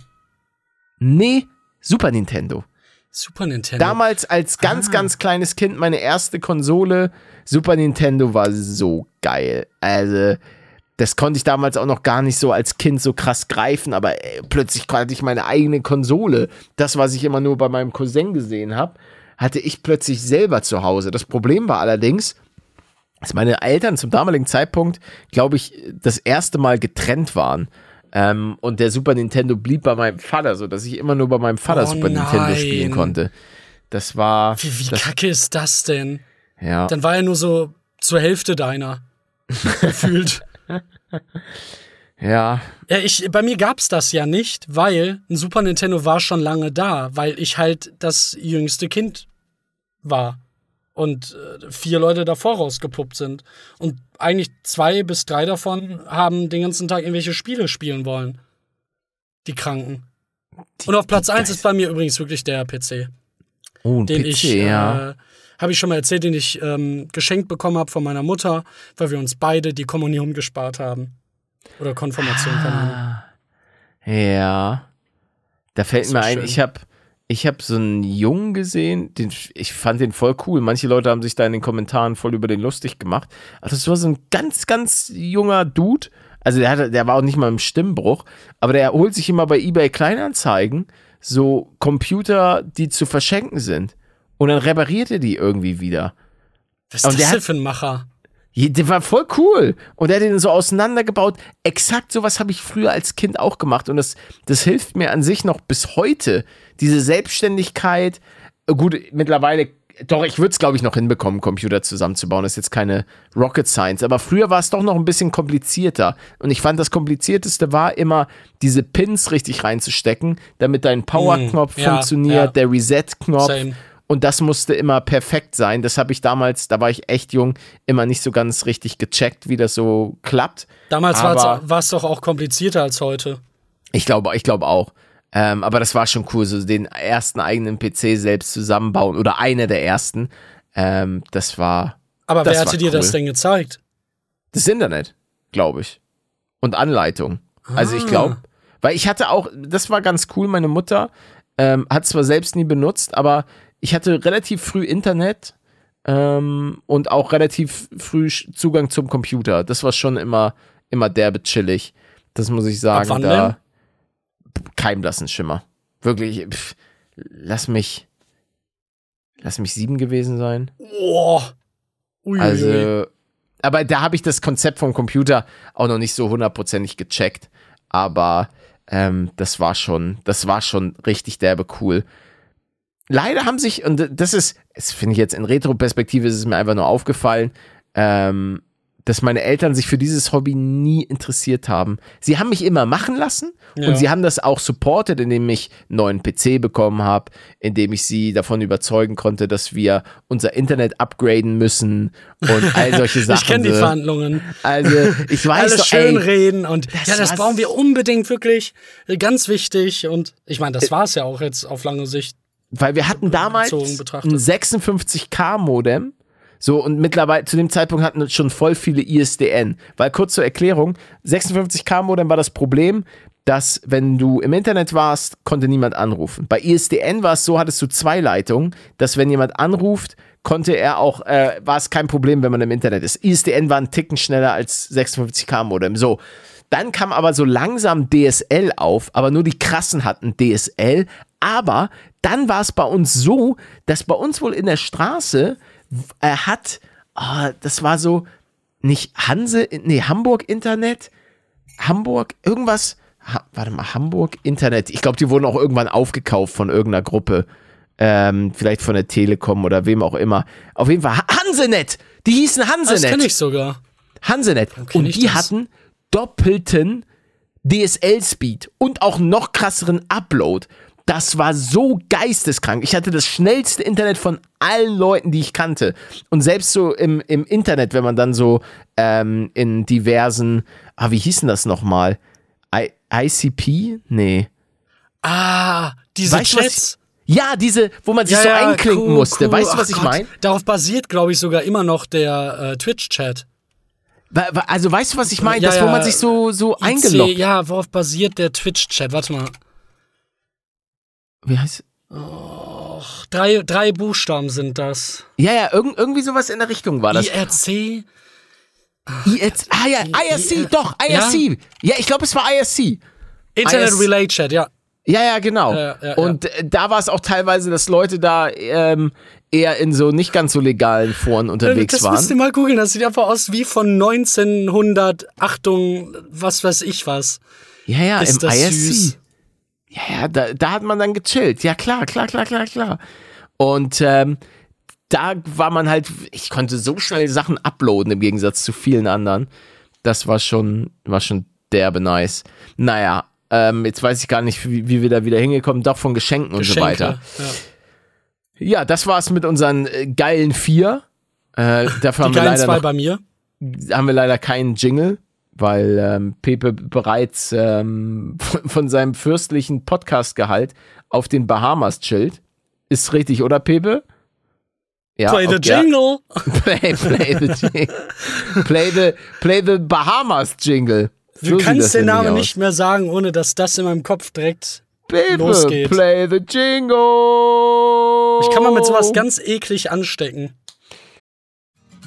Nee, Super Nintendo. Super Nintendo. Damals als ganz, ganz kleines Kind meine erste Konsole. Super Nintendo war so geil. Also, das konnte ich damals auch noch gar nicht so als Kind so krass greifen, aber äh, plötzlich hatte ich meine eigene Konsole. Das, was ich immer nur bei meinem Cousin gesehen habe, hatte ich plötzlich selber zu Hause. Das Problem war allerdings, dass meine Eltern zum damaligen Zeitpunkt, glaube ich, das erste Mal getrennt waren. Ähm, und der Super Nintendo blieb bei meinem Vater, so dass ich immer nur bei meinem Vater Oh Super Nintendo spielen nein. konnte. Das war. wie wie das, kacke ist das denn? ja. Dann war er nur so zur Hälfte deiner. Gefühlt. Ja. Ja, ich, bei mir gab's das ja nicht, weil ein Super Nintendo war schon lange da, weil ich halt das jüngste Kind war. Und äh, vier Leute davor rausgepuppt sind. Und eigentlich zwei bis drei davon haben den ganzen Tag irgendwelche Spiele spielen wollen. Die Kranken. Und auf Platz die eins Geist- ist bei mir übrigens wirklich der PC. Oh, Den PC, ich, ja. äh, habe ich schon mal erzählt, den ich ähm, geschenkt bekommen habe von meiner Mutter, weil wir uns beide die Kommunion gespart haben. Oder Konfirmation. Ah, ja. Da fällt mir ein, schön. ich habe ich hab so einen Jungen gesehen, den, ich fand den voll cool. Manche Leute haben sich da in den Kommentaren voll über den lustig gemacht. Also das war so ein ganz, ganz junger Dude. Also der, hatte, der war auch nicht mal im Stimmbruch, aber der holt sich immer bei eBay Kleinanzeigen so Computer, die zu verschenken sind. Und dann repariert er die irgendwie wieder. Was Und ist der das denn hat- für ein Macher? Der war voll cool. Und er hat den so auseinandergebaut. Exakt sowas habe ich früher als Kind auch gemacht. Und das, das hilft mir an sich noch bis heute. Diese Selbstständigkeit. Äh, Gut, mittlerweile, doch, ich würde es, glaube ich, noch hinbekommen, Computer zusammenzubauen. Das ist jetzt keine Rocket Science. Aber früher war es doch noch ein bisschen komplizierter. Und ich fand, das Komplizierteste war immer, diese Pins richtig reinzustecken, damit dein Power-Knopf Mm, ja, funktioniert, ja. der Reset-Knopf. Und das musste immer perfekt sein. Das habe ich damals, da war ich echt jung, immer nicht so ganz richtig gecheckt, wie das so klappt. Damals war es doch auch komplizierter als heute. Ich glaube, ich glaube auch. Ähm, aber das war schon cool, so den ersten eigenen PC selbst zusammenbauen oder einer der ersten. Ähm, das war Aber Das wer hatte dir das cool. denn gezeigt? das Internet, glaube ich. Und Anleitung. Also ich glaube, weil ich hatte auch, das war ganz cool, meine Mutter ähm, hat zwar selbst nie benutzt, aber ich hatte relativ früh Internet ähm, und auch relativ früh Zugang zum Computer. Das war schon immer, immer derbe chillig. Das muss ich sagen. wann da kein blassen Schimmer. Wirklich, pff, lass mich, lass mich sieben gewesen sein. Boah. Also, aber da habe ich das Konzept vom Computer auch noch nicht so hundertprozentig gecheckt. Aber ähm, das war schon, das war schon richtig derbe cool. Leider haben sich, und das ist, das finde ich jetzt in Retro-Perspektive, ist es mir einfach nur aufgefallen, ähm, dass meine Eltern sich für dieses Hobby nie interessiert haben. Sie haben mich immer machen lassen Ja. und sie haben das auch supportet, indem ich einen neuen PC bekommen habe, indem ich sie davon überzeugen konnte, dass wir unser Internet upgraden müssen und all solche Sachen. ich kenne die so. Verhandlungen. Also, ich weiß Alles doch, schön ey, reden und ja, das brauchen wir unbedingt wirklich. Ganz wichtig. Und ich meine, das war es ja auch jetzt auf lange Sicht. Weil wir hatten damals ein 56K-Modem. So, und mittlerweile, zu dem Zeitpunkt hatten wir schon voll viele ISDN. Weil kurz zur Erklärung, 56K-Modem war das Problem, dass wenn du im Internet warst, konnte niemand anrufen. Bei ISDN war es so, hattest du zwei Leitungen, dass wenn jemand anruft, konnte er auch, äh, war es kein Problem, wenn man im Internet ist. ISDN war ein Ticken schneller als 56K-Modem. So. Dann kam aber so langsam DSL auf, aber nur die krassen hatten DSL. Aber dann war es bei uns so, dass bei uns wohl in der Straße äh, hat, ah, das war so nicht Hanse, nee, Hamburg Internet, Hamburg, irgendwas, ha, warte mal, Hamburg Internet. Ich glaube, die wurden auch irgendwann aufgekauft von irgendeiner Gruppe. Ähm, vielleicht von der Telekom oder wem auch immer. Auf jeden Fall Ha- Hansenet! Die hießen Das Hansenet. kenne ich sogar. Hansenet. Und die das? hatten doppelten DSL-Speed und auch noch krasseren Upload. Das war so geisteskrank. Ich hatte das schnellste Internet von allen Leuten, die ich kannte. Und selbst so im, im Internet, wenn man dann so ähm, in diversen, ah, wie hießen das nochmal? I ICP? Nee. Ah, diese Weißt Chats. Ja, diese, wo man sich Ja, so ja, einklinken cool, musste. cool. Weißt du, Ach was ich Gott. meine? Darauf basiert, glaube ich, sogar immer noch der äh, Twitch-Chat. Also weißt du, was ich meine? Ja, das, wo man sich so, so eingeloggt. Ja, worauf basiert der Twitch-Chat? Warte mal. Wie heißt Drei, drei Buchstaben sind das. Ja, ja, irgend, irgendwie sowas in der Richtung war das. IRC? IRC, ah ja, IRC, I- doch, IRC. Ja, ich glaube, es war IRC. Internet IS Relay Chat, ja. Ja, ja, genau. Ja, ja, ja. Und äh, da war es auch teilweise, dass Leute da ähm, eher in so nicht ganz so legalen Foren unterwegs das müsst ihr waren. mal googeln. Das sieht einfach aus wie von 1900, Achtung, was weiß ich was. Ja, ja, Ist im das IRC. süß. Ja, ja, da, da hat man dann gechillt. Ja, klar, klar, klar, klar, klar. Und ähm, da war man halt, ich konnte so schnell Sachen uploaden im Gegensatz zu vielen anderen. Das war schon, war schon derbe nice. Naja, ähm, jetzt weiß ich gar nicht, wie, wie wir da wieder hingekommen, doch von Geschenken und so Geschenke. weiter. Ja. Ja, das war's mit unseren äh, geilen vier. Äh, dafür haben Die wir, geilen leider zwei noch, bei mir. haben wir leider keinen Jingle, weil ähm, Pepe bereits ähm, von, von seinem fürstlichen Podcast-Gehalt auf den Bahamas chillt. Ist richtig, oder Pepe? Ja, Play the okay, jingle. Play, play the jingle. Play the, play the Bahamas Jingle. Du So sieht kannst den Namen nicht mehr sagen, ohne dass das in meinem Kopf direkt. Pepe, losgeht. play the Jingle. Ich kann mal mit sowas ganz eklig anstecken.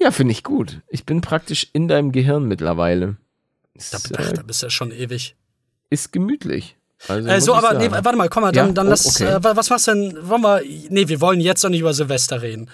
Ja, finde ich gut. Ich bin praktisch in deinem Gehirn mittlerweile. Da, Ist, ach, äh, da bist du ja schon ewig. ist gemütlich. Also, Äh, so, aber nee, warte mal, komm mal, dann, Ja? dann Oh, lass. okay. Äh, wa- was machst du denn? Wollen wir. Nee, wir wollen jetzt noch nicht über Silvester reden.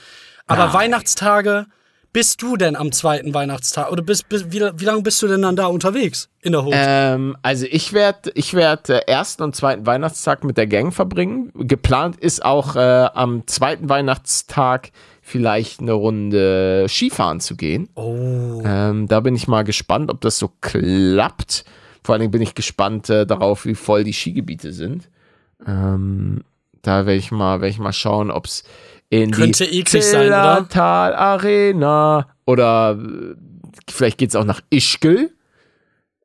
Aber Nein. Weihnachtstage, bist du denn am zweiten Weihnachtstag? Oder bist, bist, wie, wie lange bist du denn dann da unterwegs in der Hut? Ähm, also ich werde ich werd, äh, ersten und zweiten Weihnachtstag mit der Gang verbringen. Geplant ist auch äh, am zweiten Weihnachtstag vielleicht eine Runde Skifahren zu gehen. oh. Ähm, da bin ich mal gespannt, ob das so klappt. Vor allen Dingen bin ich gespannt äh, darauf, wie voll die Skigebiete sind. Ähm, da werde ich mal, werde ich mal schauen, ob es in Könnte die eklig sein, oder? Zillertal Arena oder äh, vielleicht geht es auch nach Ischgl.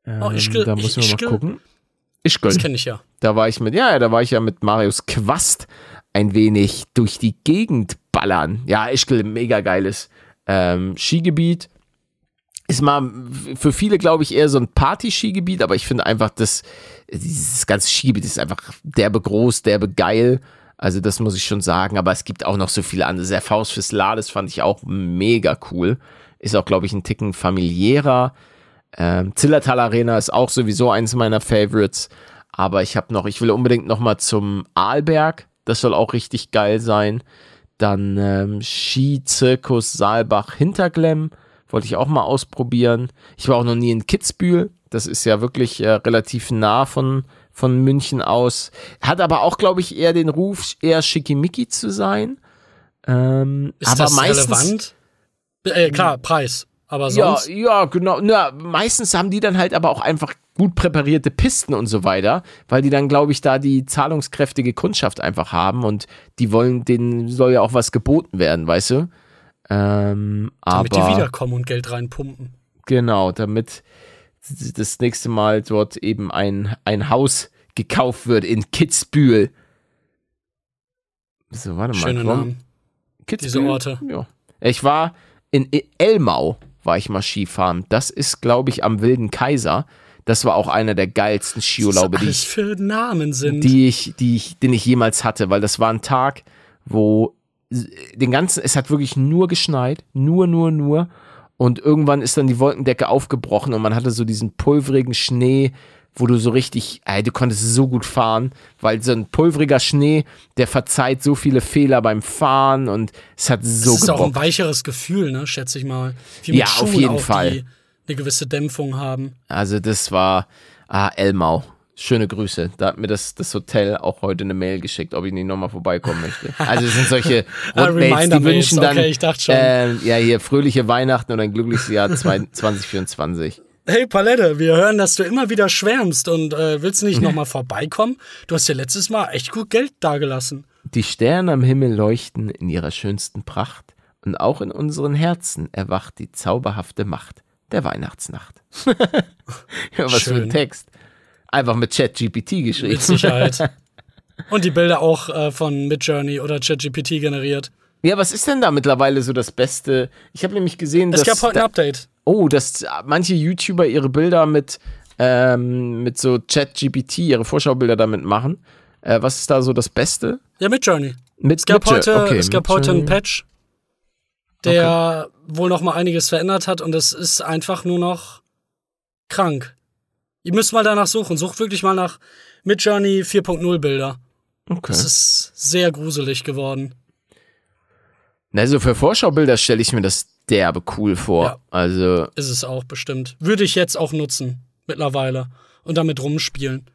Ähm, Oh, Ischgl- da müssen wir Ischgl? mal gucken. Ischgl. Das kenne ich ja. Da war ich mit, ja, da war ich ja mit Marius Quast ein wenig durch die Gegend ballern. Ja, Ischgl, mega geiles ähm, Skigebiet. Ist mal für viele, glaube ich, eher so ein Party-Skigebiet, aber ich finde einfach, dass dieses ganze Skigebiet ist einfach derbe groß, derbe geil. Also, das muss ich schon sagen. Aber es gibt auch noch so viele andere. Der Faust fürs Lades fand ich auch mega cool. Ist auch, glaube ich, ein Ticken familiärer. Ähm, Zillertal Arena ist auch sowieso eins meiner Favorites. Aber ich habe noch, ich will unbedingt noch mal zum Arlberg. Das soll auch richtig geil sein. Dann ähm, Skizirkus Saalbach Hinterglemm. Wollte ich auch mal ausprobieren. Ich war auch noch nie in Kitzbühel. Das ist ja wirklich äh, relativ nah von, von München aus. Hat aber auch, glaube ich, eher den Ruf, eher schickimicki zu sein. Ähm, Ist aber das meistens, relevant? Äh, klar, Preis. Aber ja, sonst. ja, genau. Na, meistens haben die dann halt aber auch einfach gut präparierte Pisten und so weiter, weil die dann, glaube ich, da die zahlungskräftige Kundschaft einfach haben und die wollen, denen soll ja auch was geboten werden, weißt du? Ähm, damit die wiederkommen und Geld reinpumpen. genau, damit das nächste Mal dort eben ein, ein Haus gekauft wird in Kitzbühel. So, warte mal. Schöne Namen. Kitzbühel? Diese Orte. Ja. Ich war in I- Elmau, war ich mal Skifahren. Das ist, glaube ich, am Wilden Kaiser. Das war auch einer der geilsten Skiurlaube, die ich, für Namen sind. die ich, die ich, den ich jemals hatte, weil das war ein Tag, wo den ganzen, es hat wirklich nur geschneit, nur, nur, nur. Und irgendwann ist dann die Wolkendecke aufgebrochen und man hatte so diesen pulverigen Schnee wo du so richtig, ey, du konntest so gut fahren, weil so ein pulveriger Schnee, der verzeiht so viele Fehler beim Fahren und es hat so Das ist auch ein gebockt. weicheres Gefühl, ne, schätze ich mal. Wie Ja, auf jeden Fall. Die eine gewisse Dämpfung haben. Also das war, ah, Elmau. Schöne Grüße. Da hat mir das, das Hotel auch heute eine Mail geschickt, ob ich nicht nochmal vorbeikommen möchte. Also es sind solche Ah, Rundmails, die Reminder-Mails. wünschen dann, Okay, ich dachte schon. ähm, ja hier, fröhliche Weihnachten und ein glückliches Jahr zwei- 2024. Hey Palette, wir hören, dass du immer wieder schwärmst und äh, willst nicht nochmal vorbeikommen? Du hast ja letztes Mal echt gut Geld dagelassen. Die Sterne am Himmel leuchten in ihrer schönsten Pracht und auch in unseren Herzen erwacht die zauberhafte Macht der Weihnachtsnacht. ja, was für ein Schön. Text. Einfach mit ChatGPT geschrieben. Mit Sicherheit. und die Bilder auch äh, von Midjourney oder ChatGPT generiert. Ja, was ist denn da mittlerweile so das Beste? Ich habe nämlich gesehen, Es dass gab heute ein da, Update. oh, dass manche YouTuber ihre Bilder mit ähm, mit so ChatGPT ihre Vorschaubilder damit machen. Äh, was ist da so das Beste? Ja, Midjourney. Mit Es gab Midjour- heute, okay, es gab heute einen Midjourney. Patch, der wohl noch mal einiges verändert hat und es ist einfach nur noch krank. Ihr müsst mal danach suchen. Sucht wirklich mal nach Midjourney 4.0 Bilder. Okay. Es ist sehr gruselig geworden. Also für Vorschaubilder stelle ich mir das derbe cool vor. Ja. Also Ist es auch bestimmt. Würde ich jetzt auch nutzen, mittlerweile. Und damit rumspielen.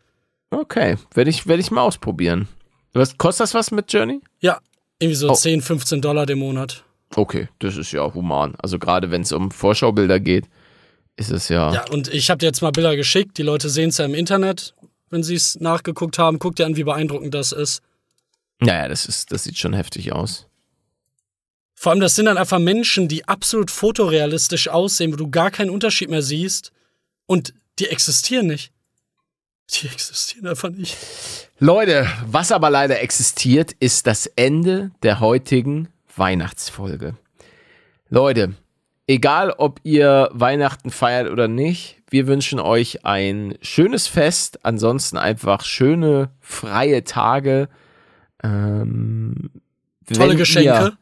Okay, werde ich, werd ich mal ausprobieren. Was, kostet das was mit Journey? Ja, irgendwie so Oh. 10, 15 Dollar im Monat. Okay, das ist ja human. Also gerade wenn es um Vorschaubilder geht, ist es ja. Ja, und ich habe dir jetzt mal Bilder geschickt. Die Leute sehen es ja im Internet, wenn sie es nachgeguckt haben. Guck dir an, wie beeindruckend das ist. Naja, das, ist, das sieht schon heftig aus. Vor allem, das sind dann einfach Menschen, die absolut fotorealistisch aussehen, wo du gar keinen Unterschied mehr siehst. Und die existieren nicht. Die existieren einfach nicht. Leute, was aber leider existiert, ist das Ende der heutigen Weihnachtsfolge. Leute, egal ob ihr Weihnachten feiert oder nicht, wir wünschen euch ein schönes Fest. Ansonsten einfach schöne, freie Tage. Ähm, Tolle wenn Geschenke. Ihr,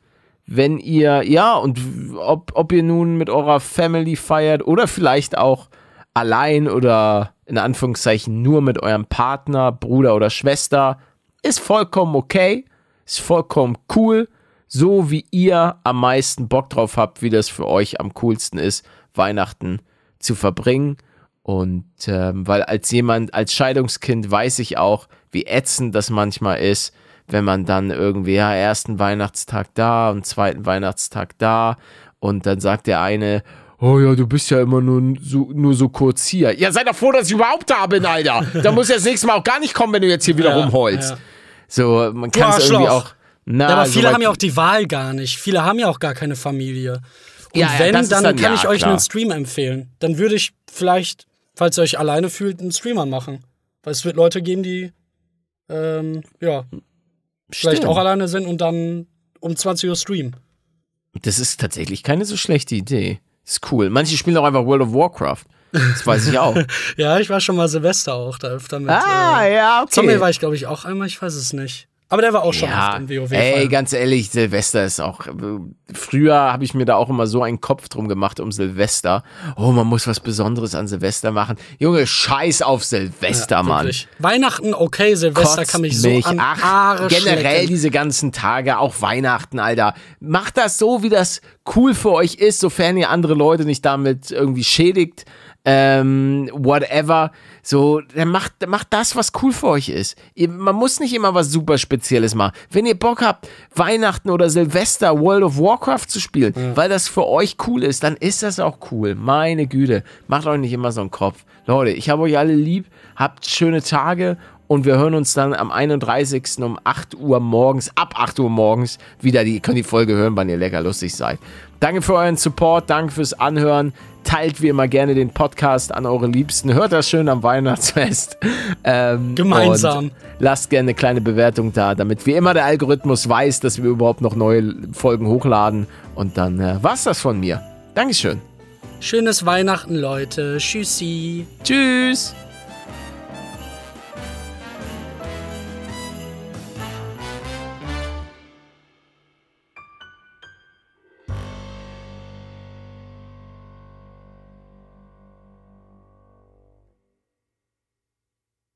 wenn ihr, ja, und ob, ob ihr nun mit eurer Family feiert oder vielleicht auch allein oder in Anführungszeichen nur mit eurem Partner, Bruder oder Schwester, ist vollkommen okay, ist vollkommen cool, so wie ihr am meisten Bock drauf habt, wie das für euch am coolsten ist, Weihnachten zu verbringen. Und ähm, weil als jemand, als Scheidungskind weiß ich auch, wie ätzend das manchmal ist, wenn man dann irgendwie, ja, ersten Weihnachtstag da und zweiten Weihnachtstag da und dann sagt der eine, oh ja, du bist ja immer nur so, nur so kurz hier. Ja, sei doch froh, dass ich überhaupt da bin, Alter. Da muss ja das nächste Mal auch gar nicht kommen, wenn du jetzt hier wieder Ja, rumholst. ja. So, man kann es irgendwie auch. Na, Ja, aber viele haben ja auch die Wahl gar nicht. Viele haben ja auch gar keine Familie. Und Ja, ja, wenn, ist dann, dann- kann ja, ich euch klar. einen Stream empfehlen. Dann würde ich vielleicht, falls ihr euch alleine fühlt, einen Streamer machen. Weil es wird Leute geben, die ähm, ja, vielleicht auch alleine sind und dann um 20 Uhr streamen. Das ist tatsächlich keine so schlechte Idee. Ist cool. Manche spielen auch einfach World of Warcraft. Das weiß ich auch. Ja, ich war schon mal Silvester auch da öfter mit. ah, äh, ja, okay. Zombie war ich, glaube ich, auch einmal, ich weiß es nicht. Aber der war auch schon ja, oft im WoW. ey, -Fall. ganz ehrlich, Silvester ist auch. Früher habe ich mir da auch immer so einen Kopf drum gemacht um Silvester. Oh, man muss was Besonderes an Silvester machen. Junge, scheiß auf Silvester, Mann. Wirklich. Weihnachten, okay, Silvester Kotzt kann mich so an Ach, Haare generell schlecken. diese ganzen Tage, auch Weihnachten, Alter. Macht das so, wie das cool für euch ist, sofern ihr andere Leute nicht damit irgendwie schädigt. Ähm, whatever. So, dann macht, macht das, was cool für euch ist. Ihr, man muss nicht immer was super Spezielles machen. Wenn ihr Bock habt, Weihnachten oder Silvester World of Warcraft zu spielen, weil das für euch cool ist, dann ist das auch cool. Meine Güte. Macht euch nicht immer so einen Kopf. Leute, ich habe euch alle lieb. Habt schöne Tage und wir hören uns dann am 31. um 8 Uhr morgens, ab 8 Uhr morgens, wieder. Die, ihr könnt die Folge hören, wann ihr lecker lustig seid. Danke für euren Support, danke fürs Anhören. Teilt wie immer gerne den Podcast an eure Liebsten. Hört das schön am Weihnachtsfest. Ähm, Gemeinsam. Lasst gerne eine kleine Bewertung da, damit wie immer der Algorithmus weiß, dass wir überhaupt noch neue Folgen hochladen. Und dann äh, war's das von mir. Dankeschön. Schönes Weihnachten, Leute. Tschüssi. Tschüss.